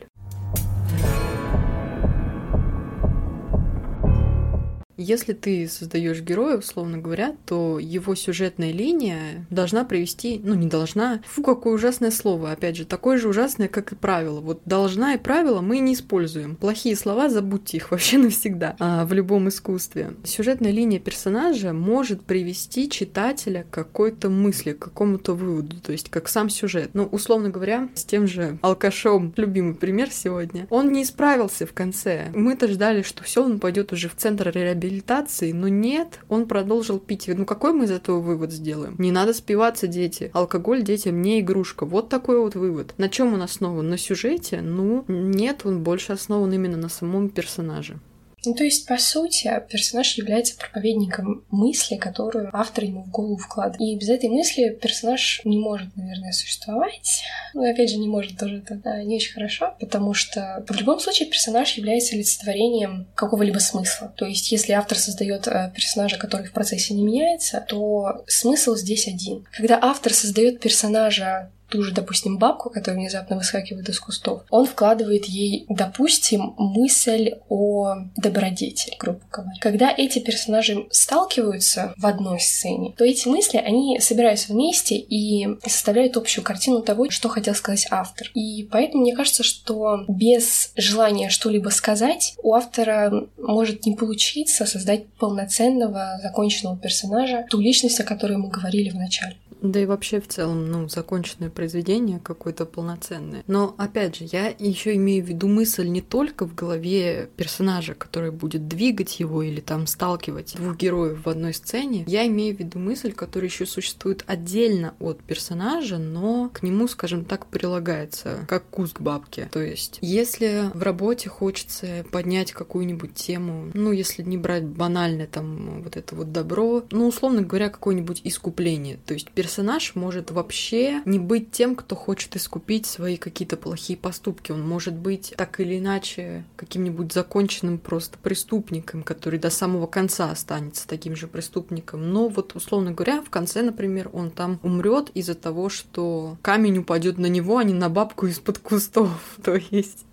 Если ты создаешь героя, условно говоря, то его сюжетная линия должна привести, ну не должна, фу, какое ужасное слово, опять же, такое же ужасное, как и правило. Вот должна и правила мы не используем. Плохие слова забудьте их вообще навсегда а, в любом искусстве. Сюжетная линия персонажа может привести читателя к какой-то мысли, к какому-то выводу, то есть как сам сюжет. Ну, условно говоря, с тем же алкашом, любимый пример сегодня, он не исправился в конце. Мы-то ждали, что все, он пойдет уже в центр реабилитации реабилитации, но нет, он продолжил пить. Ну какой мы из этого вывод сделаем? Не надо спиваться, дети. Алкоголь детям не игрушка. Вот такой вот вывод. На чем он основан? На сюжете? Ну, нет, он больше основан именно на самом персонаже. Ну, то есть, по сути, персонаж является проповедником мысли, которую автор ему в голову вкладывает. И без этой мысли персонаж не может, наверное, существовать. Ну, опять же, не может тоже это да, не очень хорошо, потому что в любом случае персонаж является олицетворением какого-либо смысла. То есть, если автор создает э, персонажа, который в процессе не меняется, то смысл здесь один. Когда автор создает персонажа ту же, допустим, бабку, которая внезапно выскакивает из кустов, он вкладывает ей, допустим, мысль о добродетели, грубо говоря. Когда эти персонажи сталкиваются в одной сцене, то эти мысли, они собираются вместе и составляют общую картину того, что хотел сказать автор. И поэтому мне кажется, что без желания что-либо сказать у автора может не получиться создать полноценного, законченного персонажа, ту личность, о которой мы говорили в начале. Да и вообще в целом, ну, законченное произведение какое-то полноценное. Но опять же, я еще имею в виду мысль не только в голове персонажа, который будет двигать его или там сталкивать двух героев в одной сцене. Я имею в виду мысль, которая еще существует отдельно от персонажа, но к нему, скажем так, прилагается как кус к бабке. То есть, если в работе хочется поднять какую-нибудь тему, ну, если не брать банальное там вот это вот добро, ну, условно говоря, какое-нибудь искупление. То есть персонаж персонаж может вообще не быть тем, кто хочет искупить свои какие-то плохие поступки. Он может быть так или иначе каким-нибудь законченным просто преступником, который до самого конца останется таким же преступником. Но вот, условно говоря, в конце, например, он там умрет из-за того, что камень упадет на него, а не на бабку из-под кустов. То есть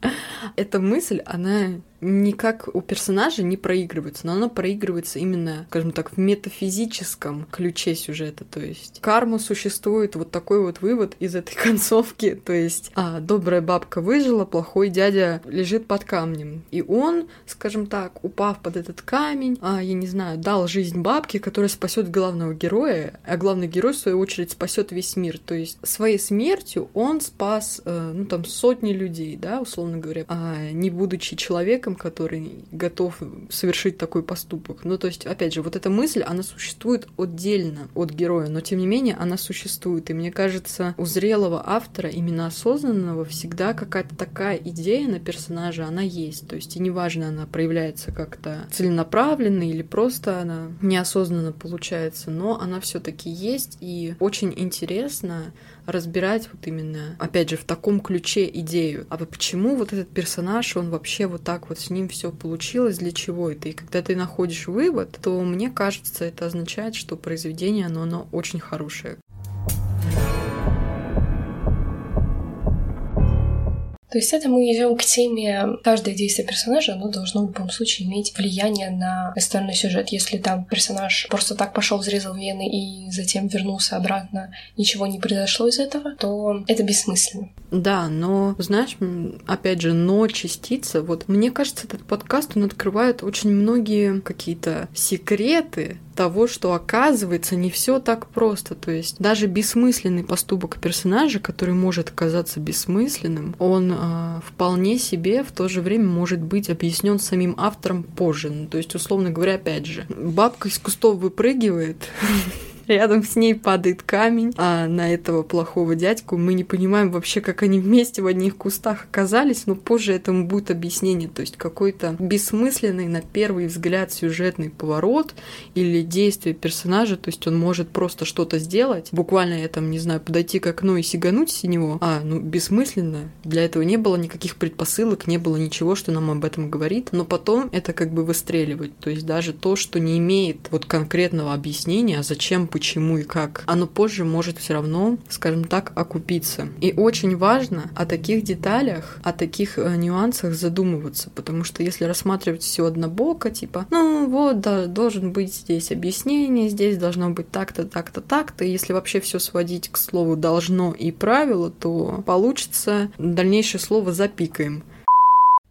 эта мысль, она никак у персонажа не проигрывается, но оно проигрывается именно, скажем так, в метафизическом ключе сюжета. То есть карма существует, вот такой вот вывод из этой концовки. То есть а, добрая бабка выжила, плохой дядя лежит под камнем. И он, скажем так, упав под этот камень, а, я не знаю, дал жизнь бабке, которая спасет главного героя, а главный герой, в свою очередь, спасет весь мир. То есть своей смертью он спас, э, ну там, сотни людей, да, условно говоря, а, не будучи человеком, человеком, который готов совершить такой поступок. Ну, то есть, опять же, вот эта мысль, она существует отдельно от героя, но тем не менее она существует. И мне кажется, у зрелого автора, именно осознанного, всегда какая-то такая идея на персонажа, она есть. То есть, и неважно, она проявляется как-то целенаправленно или просто она неосознанно получается, но она все-таки есть, и очень интересно разбирать вот именно, опять же, в таком ключе идею. А почему вот этот персонаж, он вообще вот так вот с ним все получилось, для чего это? И когда ты находишь вывод, то мне кажется, это означает, что произведение, оно, оно очень хорошее. То есть это мы идем к теме, каждое действие персонажа, оно должно в любом случае иметь влияние на остальной сюжет. Если там персонаж просто так пошел, взрезал вены и затем вернулся обратно, ничего не произошло из этого, то это бессмысленно. Да, но, знаешь, опять же, но частица, вот мне кажется, этот подкаст, он открывает очень многие какие-то секреты того, что оказывается не все так просто. То есть даже бессмысленный поступок персонажа, который может оказаться бессмысленным, он э, вполне себе в то же время может быть объяснен самим автором позже. Ну, то есть, условно говоря, опять же, бабка из кустов выпрыгивает, рядом с ней падает камень, а на этого плохого дядьку мы не понимаем вообще, как они вместе в одних кустах оказались, но позже этому будет объяснение, то есть какой-то бессмысленный на первый взгляд сюжетный поворот или действие персонажа, то есть он может просто что-то сделать, буквально я там, не знаю, подойти к окну и сигануть с него, а, ну, бессмысленно, для этого не было никаких предпосылок, не было ничего, что нам об этом говорит, но потом это как бы выстреливает, то есть даже то, что не имеет вот конкретного объяснения, а зачем почему и как, оно позже может все равно, скажем так, окупиться. И очень важно о таких деталях, о таких э, нюансах задумываться, потому что если рассматривать все однобоко, типа, ну вот, да, должен быть здесь объяснение, здесь должно быть так-то, так-то, так-то, если вообще все сводить к слову должно и правило, то получится дальнейшее слово запикаем.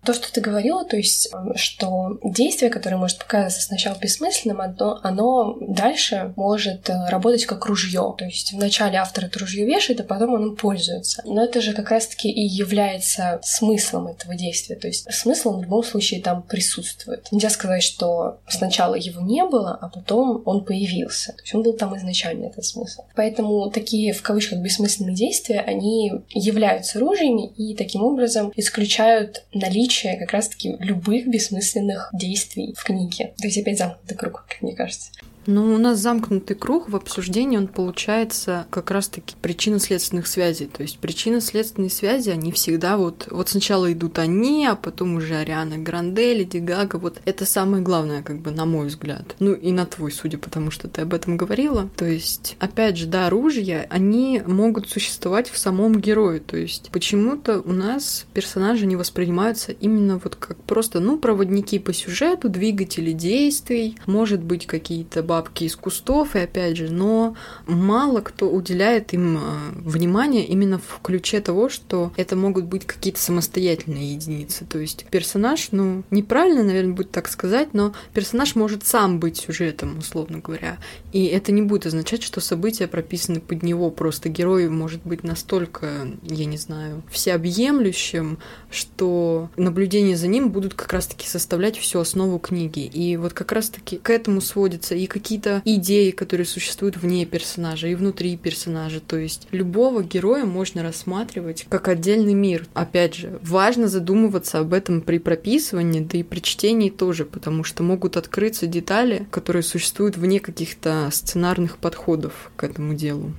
То, что ты говорила, то есть, э, что действие, которое может показаться сначала бессмысленным, оно, оно дальше может э, работать как ружье. То есть вначале автор это ружье вешает, а потом он им пользуется. Но это же как раз-таки и является смыслом этого действия. То есть смысл в любом случае там присутствует. Нельзя сказать, что сначала его не было, а потом он появился. То есть он был там изначально, этот смысл. Поэтому такие, в кавычках, бессмысленные действия, они являются оружиями и таким образом исключают наличие наличие как раз-таки любых бессмысленных действий в книге. То есть опять замкнутый круг, как мне кажется. Ну, у нас замкнутый круг в обсуждении, он получается как раз-таки причинно-следственных связей. То есть причинно-следственные связи, они всегда вот... Вот сначала идут они, а потом уже Ариана Гранде, Леди Гага. Вот это самое главное, как бы, на мой взгляд. Ну, и на твой, судя потому что ты об этом говорила. То есть, опять же, да, оружия, они могут существовать в самом герое. То есть, почему-то у нас персонажи не воспринимаются именно вот как просто, ну, проводники по сюжету, двигатели действий, может быть, какие-то бабки из кустов, и опять же, но мало кто уделяет им а, внимание именно в ключе того, что это могут быть какие-то самостоятельные единицы. То есть персонаж, ну, неправильно, наверное, будет так сказать, но персонаж может сам быть сюжетом, условно говоря. И это не будет означать, что события прописаны под него. Просто герой может быть настолько, я не знаю, всеобъемлющим, что наблюдения за ним будут как раз-таки составлять всю основу книги. И вот как раз-таки к этому сводится и какие какие-то идеи, которые существуют вне персонажа и внутри персонажа. То есть любого героя можно рассматривать как отдельный мир. Опять же, важно задумываться об этом при прописывании, да и при чтении тоже, потому что могут открыться детали, которые существуют вне каких-то сценарных подходов к этому делу.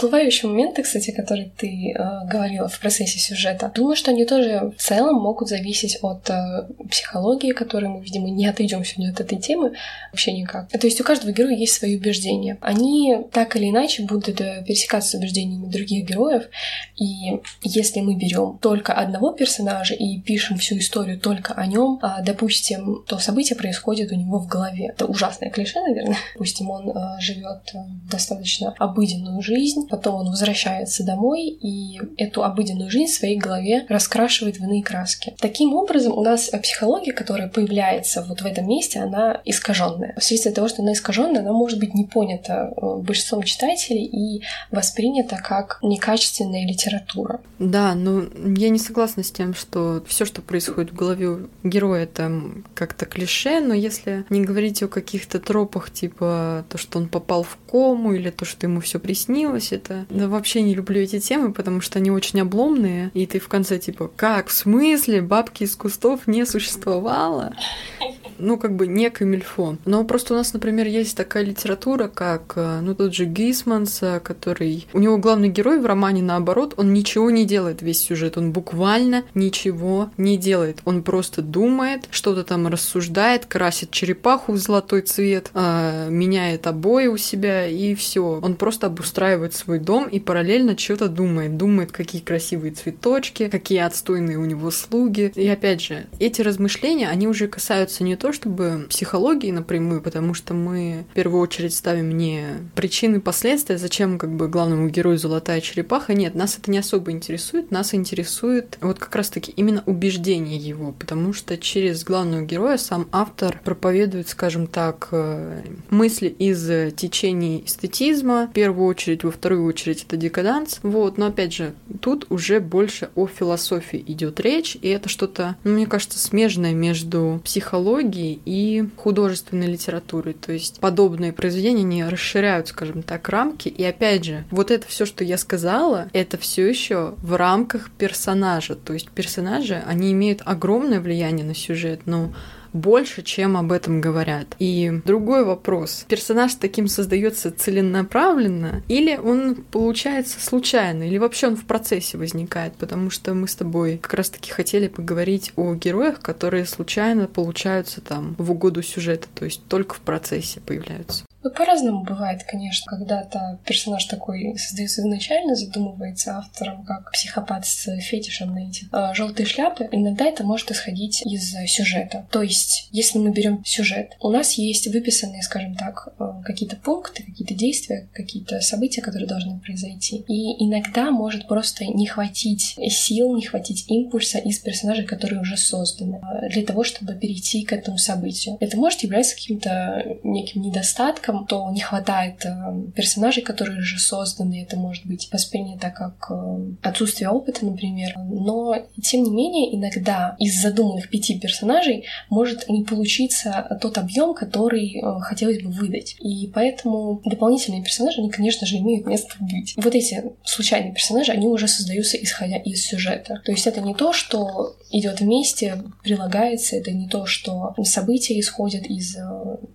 Всплывающие моменты, кстати, которые ты э, говорила в процессе сюжета, думаю, что они тоже в целом могут зависеть от э, психологии, которой мы, видимо, не отойдем сегодня от этой темы вообще никак. То есть у каждого героя есть свои убеждения. Они так или иначе будут э, пересекаться с убеждениями других героев, и если мы берем только одного персонажа и пишем всю историю только о нем, э, допустим, то события происходят у него в голове. Это ужасное клише, наверное. Допустим, он э, живет э, достаточно обыденную жизнь, потом он возвращается домой и эту обыденную жизнь в своей голове раскрашивает в иные краски. Таким образом, у нас психология, которая появляется вот в этом месте, она искаженная. Вследствие того, что она искаженная, она может быть не понята э, большинством читателей и воспринята как некачественная литература. Да, но я не согласна с тем, что все, что происходит в голове героя, это как-то клише, но если не говорить о каких-то тропах, типа то, что он попал в кому, или то, что ему все приснилось, это... Да, вообще не люблю эти темы, потому что они очень обломные, и ты в конце типа, как, в смысле, бабки из кустов не существовало? ну, как бы не камильфо. Но просто у нас, например, есть такая литература, как, э, ну, тот же Гисманс, который... У него главный герой в романе, наоборот, он ничего не делает весь сюжет, он буквально ничего не делает. Он просто думает, что-то там рассуждает, красит черепаху в золотой цвет, э, меняет обои у себя, и все. Он просто обустраивает свой дом и параллельно что-то думает. Думает, какие красивые цветочки, какие отстойные у него слуги. И опять же, эти размышления, они уже касаются не то, то чтобы психологии напрямую, потому что мы в первую очередь ставим не причины последствия, зачем как бы главному герою золотая черепаха. Нет, нас это не особо интересует. Нас интересует вот как раз-таки именно убеждение его, потому что через главного героя сам автор проповедует, скажем так, э, мысли из течений эстетизма, в первую очередь, во вторую очередь это декаданс. Вот, но опять же, тут уже больше о философии идет речь, и это что-то, ну, мне кажется, смежное между психологией и художественной литературы. То есть подобные произведения не расширяют, скажем так, рамки. И опять же, вот это все, что я сказала, это все еще в рамках персонажа. То есть персонажи, они имеют огромное влияние на сюжет, но больше, чем об этом говорят. И другой вопрос. Персонаж таким создается целенаправленно, или он получается случайно, или вообще он в процессе возникает, потому что мы с тобой как раз-таки хотели поговорить о героях, которые случайно получаются там в угоду сюжета, то есть только в процессе появляются. Ну, по-разному бывает, конечно. Когда-то персонаж такой создается изначально, задумывается автором как психопат с фетишем на эти э, желтые шляпы. Иногда это может исходить из сюжета. То есть, если мы берем сюжет, у нас есть выписанные, скажем так, э, какие-то пункты, какие-то действия, какие-то события, которые должны произойти. И иногда может просто не хватить сил, не хватить импульса из персонажей, которые уже созданы, э, для того, чтобы перейти к этому событию. Это может являться каким-то неким недостатком, слишком, то не хватает э, персонажей, которые же созданы. Это может быть воспринято как э, отсутствие опыта, например. Но, тем не менее, иногда из задуманных пяти персонажей может не получиться тот объем, который э, хотелось бы выдать. И поэтому дополнительные персонажи, они, конечно же, имеют место быть. Вот эти случайные персонажи, они уже создаются исходя из сюжета. То есть это не то, что идет вместе, прилагается, это не то, что события исходят из,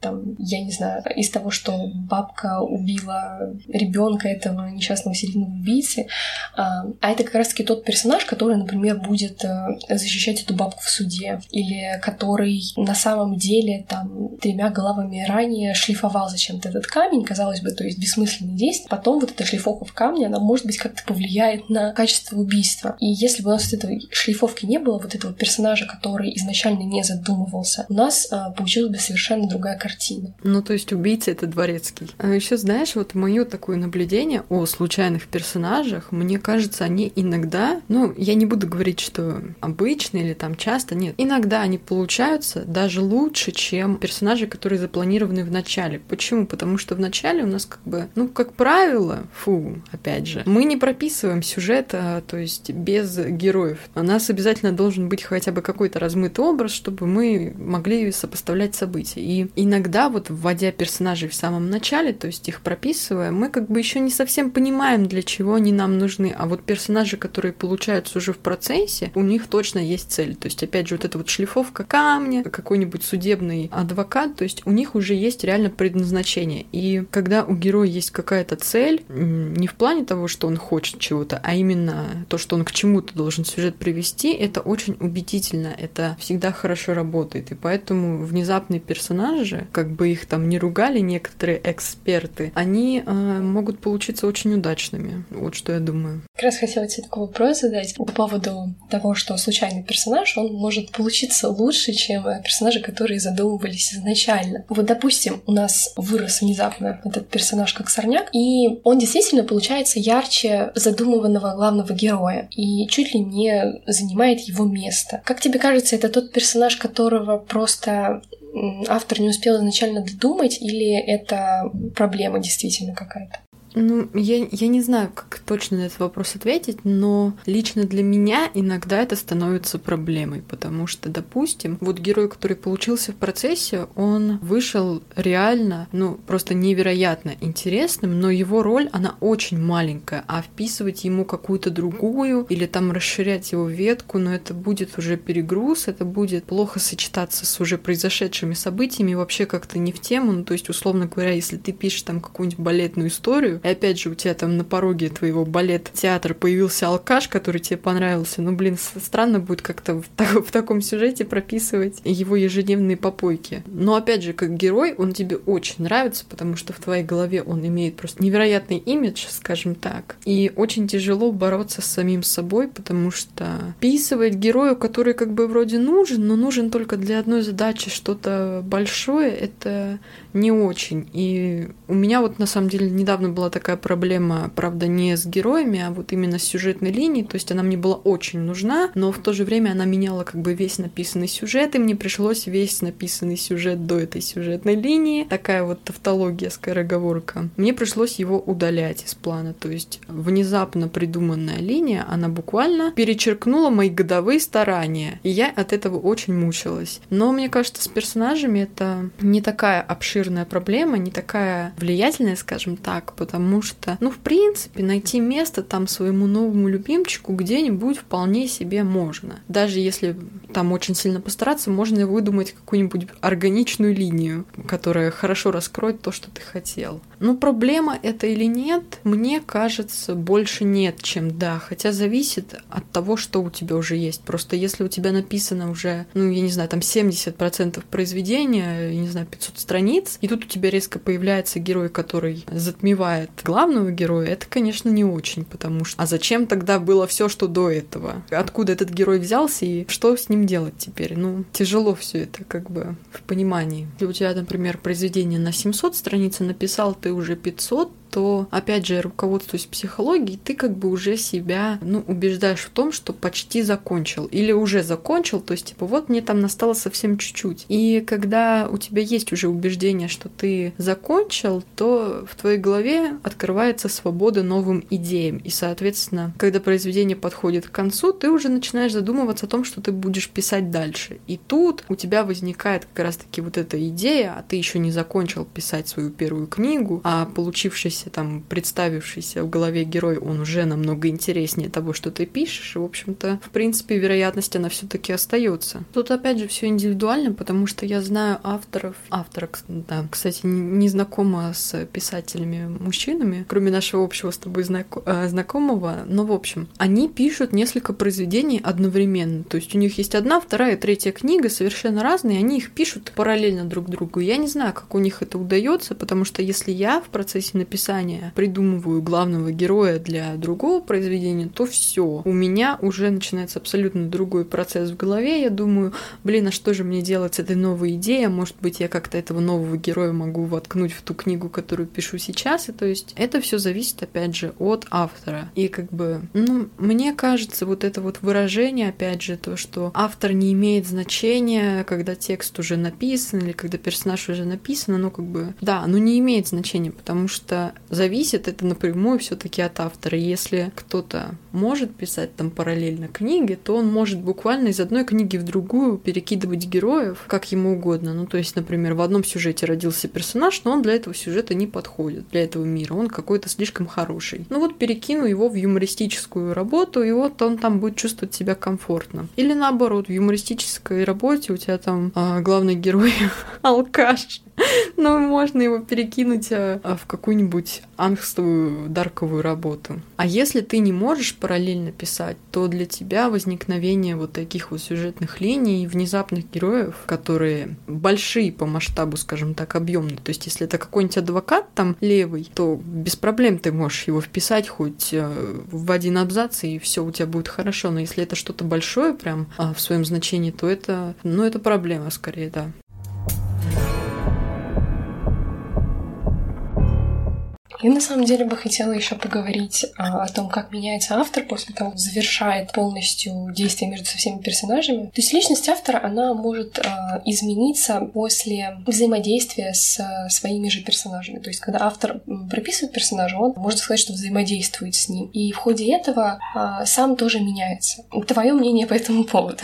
там, я не знаю, из того, что бабка убила ребенка этого несчастного серийного убийцы, а, а это как раз-таки тот персонаж, который, например, будет э, защищать эту бабку в суде, или который на самом деле там тремя головами ранее шлифовал зачем-то этот камень, казалось бы, то есть бессмысленное действие. Потом вот эта шлифовка в камне, она, может быть, как-то повлияет на качество убийства. И если бы у нас этой шлифовки не было, вот этого персонажа, который изначально не задумывался, у нас а, получилась бы совершенно другая картина. Ну, то есть убийца это дворецкий. А еще знаешь, вот мое такое наблюдение о случайных персонажах, мне кажется, они иногда, ну, я не буду говорить, что обычно или там часто, нет, иногда они получаются даже лучше, чем персонажи, которые запланированы в начале. Почему? Потому что в начале у нас как бы, ну, как правило, фу, опять же, мы не прописываем сюжет, а, то есть без героев. У нас обязательно должен быть хотя бы какой-то размытый образ, чтобы мы могли сопоставлять события. И иногда вот вводя персонажей в самом начале, то есть их прописывая, мы как бы еще не совсем понимаем, для чего они нам нужны. А вот персонажи, которые получаются уже в процессе, у них точно есть цель. То есть, опять же, вот эта вот шлифовка камня, какой-нибудь судебный адвокат, то есть у них уже есть реально предназначение. И когда у героя есть какая-то цель, не в плане того, что он хочет чего-то, а именно то, что он к чему-то должен сюжет привести, это очень убедительно, это всегда хорошо работает. И поэтому внезапные персонажи, как бы их там не ругали некоторые эксперты, они э, могут получиться очень удачными. Вот что я думаю. Как раз хотела тебе такой вопрос задать по поводу того, что случайный персонаж, он может получиться лучше, чем персонажи, которые задумывались изначально. Вот, допустим, у нас вырос внезапно этот персонаж как сорняк, и он действительно получается ярче задумыванного главного героя и чуть ли не занимает его место. Как тебе кажется, это тот персонаж, которого просто автор не успел изначально додумать, или это проблема действительно какая-то? Ну, я, я не знаю, как точно на этот вопрос ответить, но лично для меня иногда это становится проблемой, потому что, допустим, вот герой, который получился в процессе, он вышел реально, ну, просто невероятно интересным, но его роль, она очень маленькая, а вписывать ему какую-то другую или там расширять его ветку, но ну, это будет уже перегруз, это будет плохо сочетаться с уже произошедшими событиями, вообще как-то не в тему, ну, то есть, условно говоря, если ты пишешь там какую-нибудь балетную историю, и опять же у тебя там на пороге твоего балет-театра появился алкаш, который тебе понравился, ну, блин, странно будет как-то в, так, в таком сюжете прописывать его ежедневные попойки. Но опять же, как герой, он тебе очень нравится, потому что в твоей голове он имеет просто невероятный имидж, скажем так. И очень тяжело бороться с самим собой, потому что описывать герою, который как бы вроде нужен, но нужен только для одной задачи что-то большое, это не очень. И у меня вот на самом деле недавно была такая проблема, правда, не с героями, а вот именно с сюжетной линией. То есть она мне была очень нужна, но в то же время она меняла как бы весь написанный сюжет, и мне пришлось весь написанный сюжет до этой сюжетной линии. Такая вот тавтология, скороговорка. Мне пришлось его удалять из плана. То есть внезапно придуманная линия, она буквально перечеркнула мои годовые старания. И я от этого очень мучилась. Но мне кажется, с персонажами это не такая обширная проблема, не такая влиятельная, скажем так, потому потому что, ну, в принципе, найти место там своему новому любимчику где-нибудь вполне себе можно. Даже если там очень сильно постараться, можно выдумать какую-нибудь органичную линию, которая хорошо раскроет то, что ты хотел. Но проблема это или нет, мне кажется, больше нет, чем да. Хотя зависит от того, что у тебя уже есть. Просто если у тебя написано уже, ну, я не знаю, там 70% произведения, я не знаю, 500 страниц, и тут у тебя резко появляется герой, который затмевает главного героя, это, конечно, не очень, потому что... А зачем тогда было все, что до этого? Откуда этот герой взялся и что с ним делать теперь? Ну, тяжело все это как бы в понимании. Если у тебя, например, произведение на 700 страниц, написал ты уже 500, то, опять же, руководствуясь психологией, ты как бы уже себя, ну, убеждаешь в том, что почти закончил или уже закончил, то есть, типа, вот мне там настало совсем чуть-чуть. И когда у тебя есть уже убеждение, что ты закончил, то в твоей голове открывается свобода новым идеям. И, соответственно, когда произведение подходит к концу, ты уже начинаешь задумываться о том, что ты будешь писать дальше. И тут у тебя возникает как раз-таки вот эта идея, а ты еще не закончил писать свою первую книгу, а получившийся там, представившийся в голове герой, он уже намного интереснее того, что ты пишешь. И, в общем-то, в принципе, вероятность она все-таки остается. Тут опять же все индивидуально, потому что я знаю авторов, автора, да, кстати, не знакома с писателями-мужчинами, кроме нашего общего с тобой э, знакомого, но в общем, они пишут несколько произведений одновременно, то есть у них есть одна, вторая, третья книга совершенно разные, они их пишут параллельно друг другу. Я не знаю, как у них это удается, потому что если я в процессе написания придумываю главного героя для другого произведения, то все, у меня уже начинается абсолютно другой процесс в голове. Я думаю, блин, а что же мне делать с этой новой идеей? Может быть, я как-то этого нового героя могу воткнуть в ту книгу, которую пишу сейчас. И то есть это все зависит, опять же, от автора. И как бы, ну, мне кажется, вот это вот выражение, опять же, то, что автор не имеет значения, когда текст уже написан или когда персонаж уже написан, оно как бы, да, оно не имеет значения, потому что зависит это напрямую все таки от автора. Если кто-то может писать там параллельно книги, то он может буквально из одной книги в другую перекидывать героев как ему угодно. Ну, то есть, например, в одном сюжете родился персонаж, но он для этого сюжета не подходит, для этого мира. Он какой-то слишком хороший. Ну вот перекину его в юмористическую работу, и вот он там будет чувствовать себя комфортно. Или наоборот, в юмористической работе у тебя там а, главный герой алкаш, но можно его перекинуть а, в какую-нибудь ангстовую дарковую работу. А если ты не можешь параллельно писать, то для тебя возникновение вот таких вот сюжетных линий, внезапных героев, которые большие по масштабу, скажем так, объемные. То есть, если это какой-нибудь адвокат там левый, то без проблем ты можешь его вписать хоть э, в один абзац, и все у тебя будет хорошо. Но если это что-то большое прям а, в своем значении, то это, ну, это проблема скорее, да. Я на самом деле бы хотела еще поговорить а, о том, как меняется автор после того, как завершает полностью действие между со всеми персонажами. То есть личность автора, она может а, измениться после взаимодействия с а, своими же персонажами. То есть когда автор прописывает персонажа, он, можно сказать, что взаимодействует с ним. И в ходе этого а, сам тоже меняется. Твое мнение по этому поводу?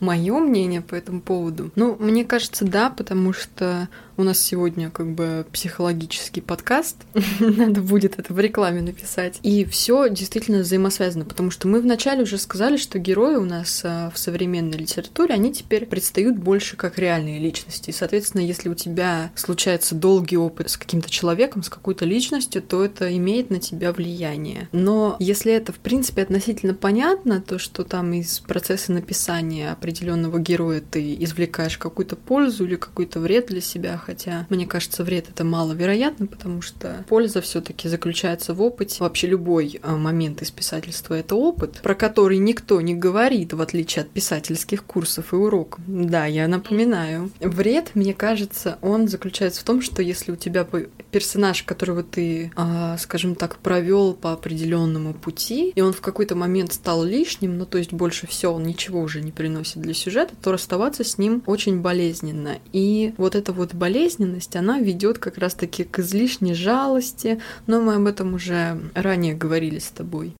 Мое мнение по этому поводу? Ну, мне кажется, да, потому что у нас сегодня как бы психологический подкаст. Надо будет это в рекламе написать. И все действительно взаимосвязано, потому что мы вначале уже сказали, что герои у нас а, в современной литературе, они теперь предстают больше как реальные личности. И, соответственно, если у тебя случается долгий опыт с каким-то человеком, с какой-то личностью, то это имеет на тебя влияние. Но если это, в принципе, относительно понятно, то, что там из процесса написания определенного героя ты извлекаешь какую-то пользу или какой-то вред для себя, хотя мне кажется, вред это маловероятно, потому что польза все-таки заключается в опыте. Вообще любой а, момент из писательства это опыт, про который никто не говорит, в отличие от писательских курсов и уроков. Да, я напоминаю. Вред, мне кажется, он заключается в том, что если у тебя персонаж, которого ты, а, скажем так, провел по определенному пути, и он в какой-то момент стал лишним, ну то есть больше все, он ничего уже не приносит для сюжета, то расставаться с ним очень болезненно. И вот эта вот болезнь болезненность, она ведет как раз-таки к излишней жалости, но мы об этом уже ранее говорили с тобой.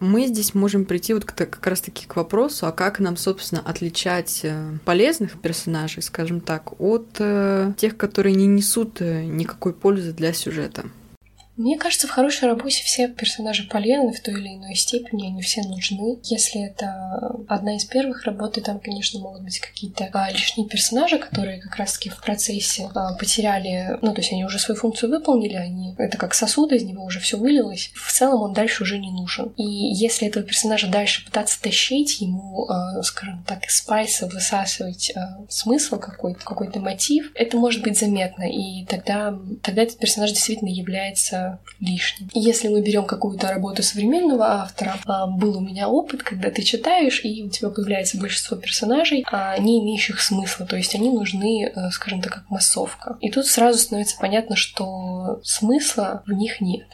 мы здесь можем прийти вот как раз-таки к вопросу, а как нам, собственно, отличать э, полезных персонажей, скажем так, от э, тех, которые не несут э, никакой пользы для сюжета. Мне кажется, в хорошей работе все персонажи полезны в той или иной степени, они все нужны. Если это одна из первых работ, там, конечно, могут быть какие-то а, лишние персонажи, которые как раз-таки в процессе а, потеряли, ну, то есть они уже свою функцию выполнили, они это как сосуд, из него уже все вылилось. В целом он дальше уже не нужен. И если этого персонажа дальше пытаться тащить, ему, а, скажем так, из спайса высасывать а, смысл какой-то, какой-то мотив, это может быть заметно, и тогда, тогда этот персонаж действительно является лишним. Если мы берем какую-то работу современного автора, а, был у меня опыт, когда ты читаешь, и у тебя появляется большинство персонажей, а, не имеющих смысла, то есть они нужны, э, скажем так, как массовка. И тут сразу становится понятно, что смысла в них нет.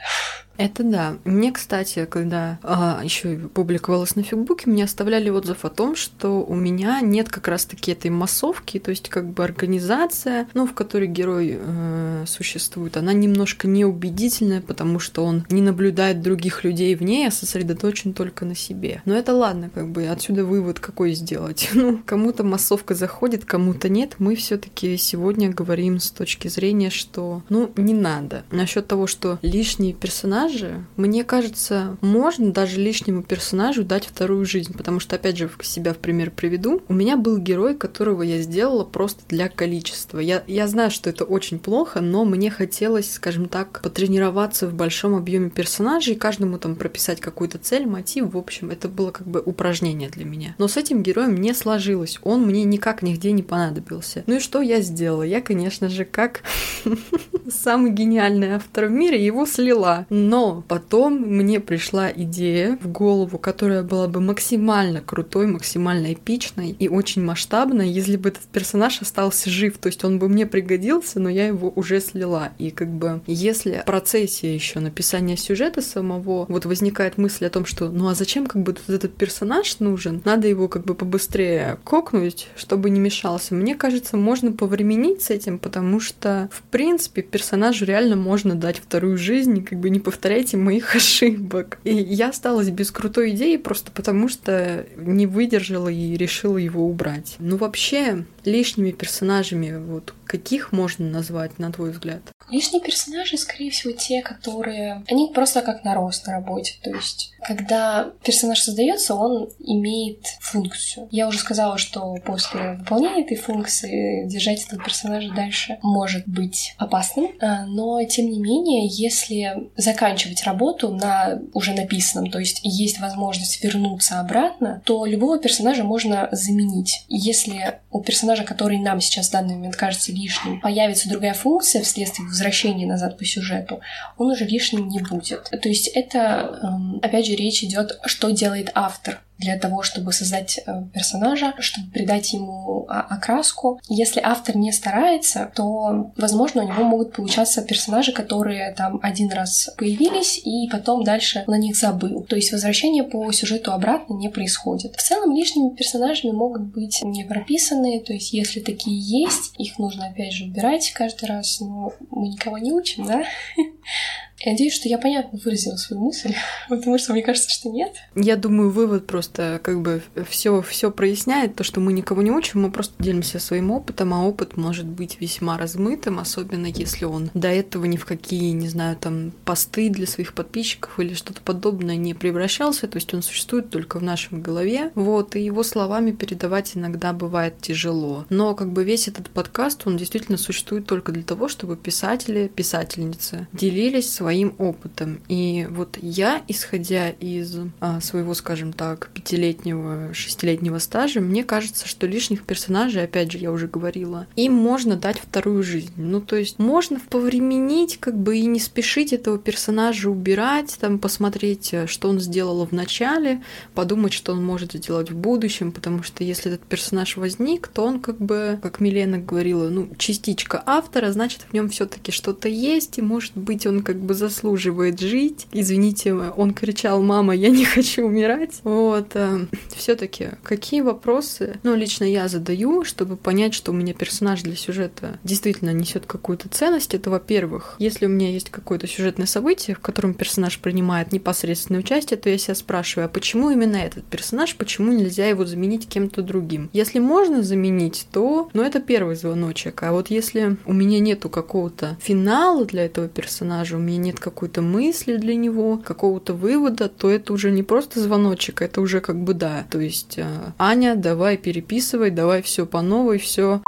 Это да. Мне, кстати, когда а, еще публиковалась на Фейсбуке, мне оставляли отзыв о том, что у меня нет как раз-таки этой массовки, то есть как бы организация, ну, в которой герой э, существует, она немножко неубедительная, потому что он не наблюдает других людей в ней, а сосредоточен только на себе. Но это ладно, как бы отсюда вывод какой сделать. Ну, кому-то массовка заходит, кому-то нет. Мы все-таки сегодня говорим с точки зрения, что, ну, не надо. Насчет того, что лишние персонажи персонажи, мне кажется, можно даже лишнему персонажу дать вторую жизнь, потому что, опять же, себя в пример приведу. У меня был герой, которого я сделала просто для количества. Я, я знаю, что это очень плохо, но мне хотелось, скажем так, потренироваться в большом объеме персонажей, каждому там прописать какую-то цель, мотив. В общем, это было как бы упражнение для меня. Но с этим героем не сложилось. Он мне никак нигде не понадобился. Ну и что я сделала? Я, конечно же, как самый гениальный автор в мире, его слила. Но потом мне пришла идея в голову, которая была бы максимально крутой, максимально эпичной и очень масштабной, если бы этот персонаж остался жив. То есть он бы мне пригодился, но я его уже слила. И как бы если в процессе еще написания сюжета самого вот возникает мысль о том, что ну а зачем как бы этот персонаж нужен? Надо его как бы побыстрее кокнуть, чтобы не мешался. Мне кажется, можно повременить с этим, потому что в принципе персонажу реально можно дать вторую жизнь как бы не повторять повторяйте моих ошибок. И я осталась без крутой идеи просто потому, что не выдержала и решила его убрать. Ну вообще, лишними персонажами, вот каких можно назвать, на твой взгляд? Лишние персонажи, скорее всего, те, которые... Они просто как нарост на работе. То есть, когда персонаж создается, он имеет функцию. Я уже сказала, что после выполнения этой функции держать этого персонажа дальше может быть опасным. А, но, тем не менее, если заканчивать работу на уже написанном, то есть есть возможность вернуться обратно, то любого персонажа можно заменить. Если у персонажа, который нам сейчас в данный момент кажется лишним, появится другая функция вследствие возвращения назад по сюжету, он уже лишним не будет. То есть это, эм, опять же, речь идет, что делает автор для того, чтобы создать э, персонажа, чтобы придать ему окраску. Если автор не старается, то, возможно, у него могут получаться персонажи, которые там один раз появились, и потом дальше на них забыл. То есть возвращение по сюжету обратно не происходит. В целом лишними персонажами могут быть не прописанные, то есть если такие есть, их нужно опять же убирать каждый раз, но мы никого не учим, да? Я надеюсь, что я понятно выразила свою мысль, потому что мне кажется, что нет. Я думаю, вывод просто как бы все все проясняет, то, что мы никого не учим, мы просто делимся своим опытом, а опыт может быть весьма размытым, особенно если он до этого ни в какие, не знаю, там, посты для своих подписчиков или что-то подобное не превращался, то есть он существует только в нашем голове, вот, и его словами передавать иногда бывает тяжело. Но как бы весь этот подкаст, он действительно существует только для того, чтобы писатели, писательницы делились своим своим опытом. И вот я, исходя из а, своего, скажем так, пятилетнего, шестилетнего стажа, мне кажется, что лишних персонажей, опять же, я уже говорила, им можно дать вторую жизнь. Ну, то есть можно повременить, как бы и не спешить этого персонажа убирать, там посмотреть, э, что он сделал в начале, подумать, что он может сделать в будущем, потому что если этот персонаж возник, то он как бы, как Милена говорила, ну, частичка автора, значит, в нем все-таки что-то есть, и может быть он как бы заслуживает жить. Извините, он кричал, мама, я не хочу умирать. Вот. Э, все таки какие вопросы, ну, лично я задаю, чтобы понять, что у меня персонаж для сюжета действительно несет какую-то ценность. Это, во-первых, если у меня есть какое-то сюжетное событие, в котором персонаж принимает непосредственное участие, то я себя спрашиваю, а почему именно этот персонаж, почему нельзя его заменить кем-то другим? Если можно заменить, то, ну, это первый звоночек. А вот если у меня нету какого-то финала для этого персонажа, у меня нет нет какой-то мысли для него, какого-то вывода, то это уже не просто звоночек, это уже как бы да. То есть, э, Аня, давай переписывай, давай все по новой, все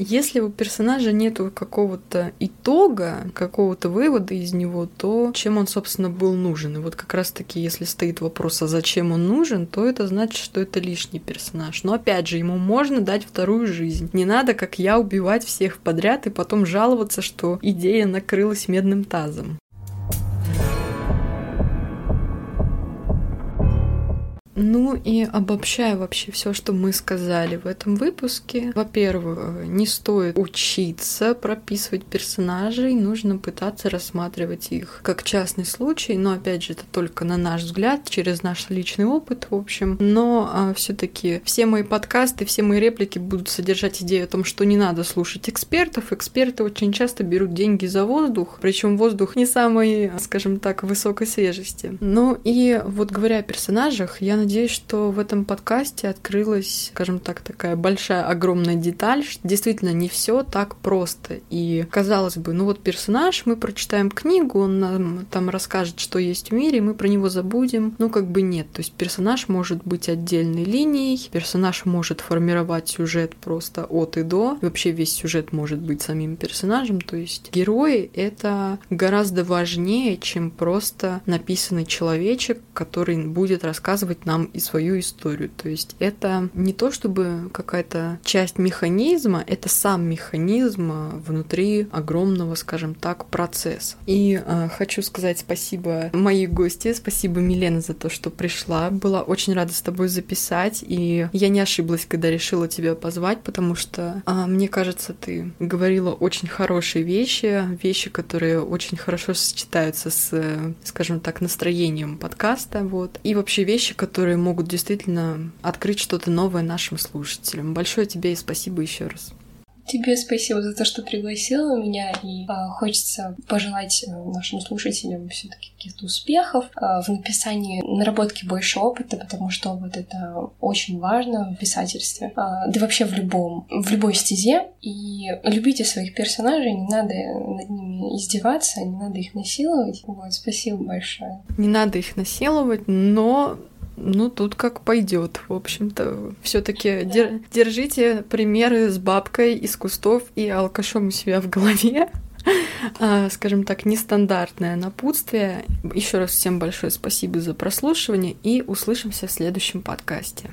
если у персонажа нету какого-то итога, какого-то вывода из него, то чем он, собственно, был нужен? И вот как раз-таки, если стоит вопрос, а зачем он нужен, то это значит, что это лишний персонаж. Но опять же, ему можно дать вторую жизнь. Не надо, как я, убивать всех подряд и потом жаловаться, что идея накрылась медным тазом. Ну и обобщая вообще все, что мы сказали в этом выпуске. Во-первых, не стоит учиться прописывать персонажей, нужно пытаться рассматривать их как частный случай, но опять же это только на наш взгляд, через наш личный опыт, в общем. Но а, все-таки все мои подкасты, все мои реплики будут содержать идею о том, что не надо слушать экспертов. Эксперты очень часто берут деньги за воздух, причем воздух не самый, скажем так, высокой свежести. Ну и вот говоря о персонажах, я надеюсь, что в этом подкасте открылась, скажем так, такая большая, огромная деталь, что действительно не все так просто. И казалось бы, ну вот персонаж, мы прочитаем книгу, он нам там расскажет, что есть в мире, мы про него забудем. Ну как бы нет. То есть персонаж может быть отдельной линией, персонаж может формировать сюжет просто от и до. Вообще весь сюжет может быть самим персонажем. То есть герои — это гораздо важнее, чем просто написанный человечек, который будет рассказывать нам и свою историю. То есть это не то чтобы какая-то часть механизма, это сам механизм внутри огромного, скажем так, процесса. И э, хочу сказать спасибо моей гости, спасибо Милена за то, что пришла. Была очень рада с тобой записать, и я не ошиблась, когда решила тебя позвать, потому что э, мне кажется, ты говорила очень хорошие вещи, вещи, которые очень хорошо сочетаются с, скажем так, настроением подкаста, вот. И вообще вещи, которые могут действительно открыть что-то новое нашим слушателям. Большое тебе и спасибо еще раз. Тебе спасибо за то, что пригласила меня, и а, хочется пожелать э, нашим слушателям все-таки каких-то успехов а, в написании, наработки больше опыта, потому что вот это очень важно в писательстве, а, да вообще в любом, в любой стезе. И любите своих персонажей, не надо над ними издеваться, не надо их насиловать. Вот, спасибо большое. Не надо их насиловать, но ну, тут как пойдет, в общем-то. Все-таки дер- держите примеры с бабкой из кустов и алкашом у себя в голове. А, скажем так, нестандартное напутствие. Еще раз всем большое спасибо за прослушивание и услышимся в следующем подкасте.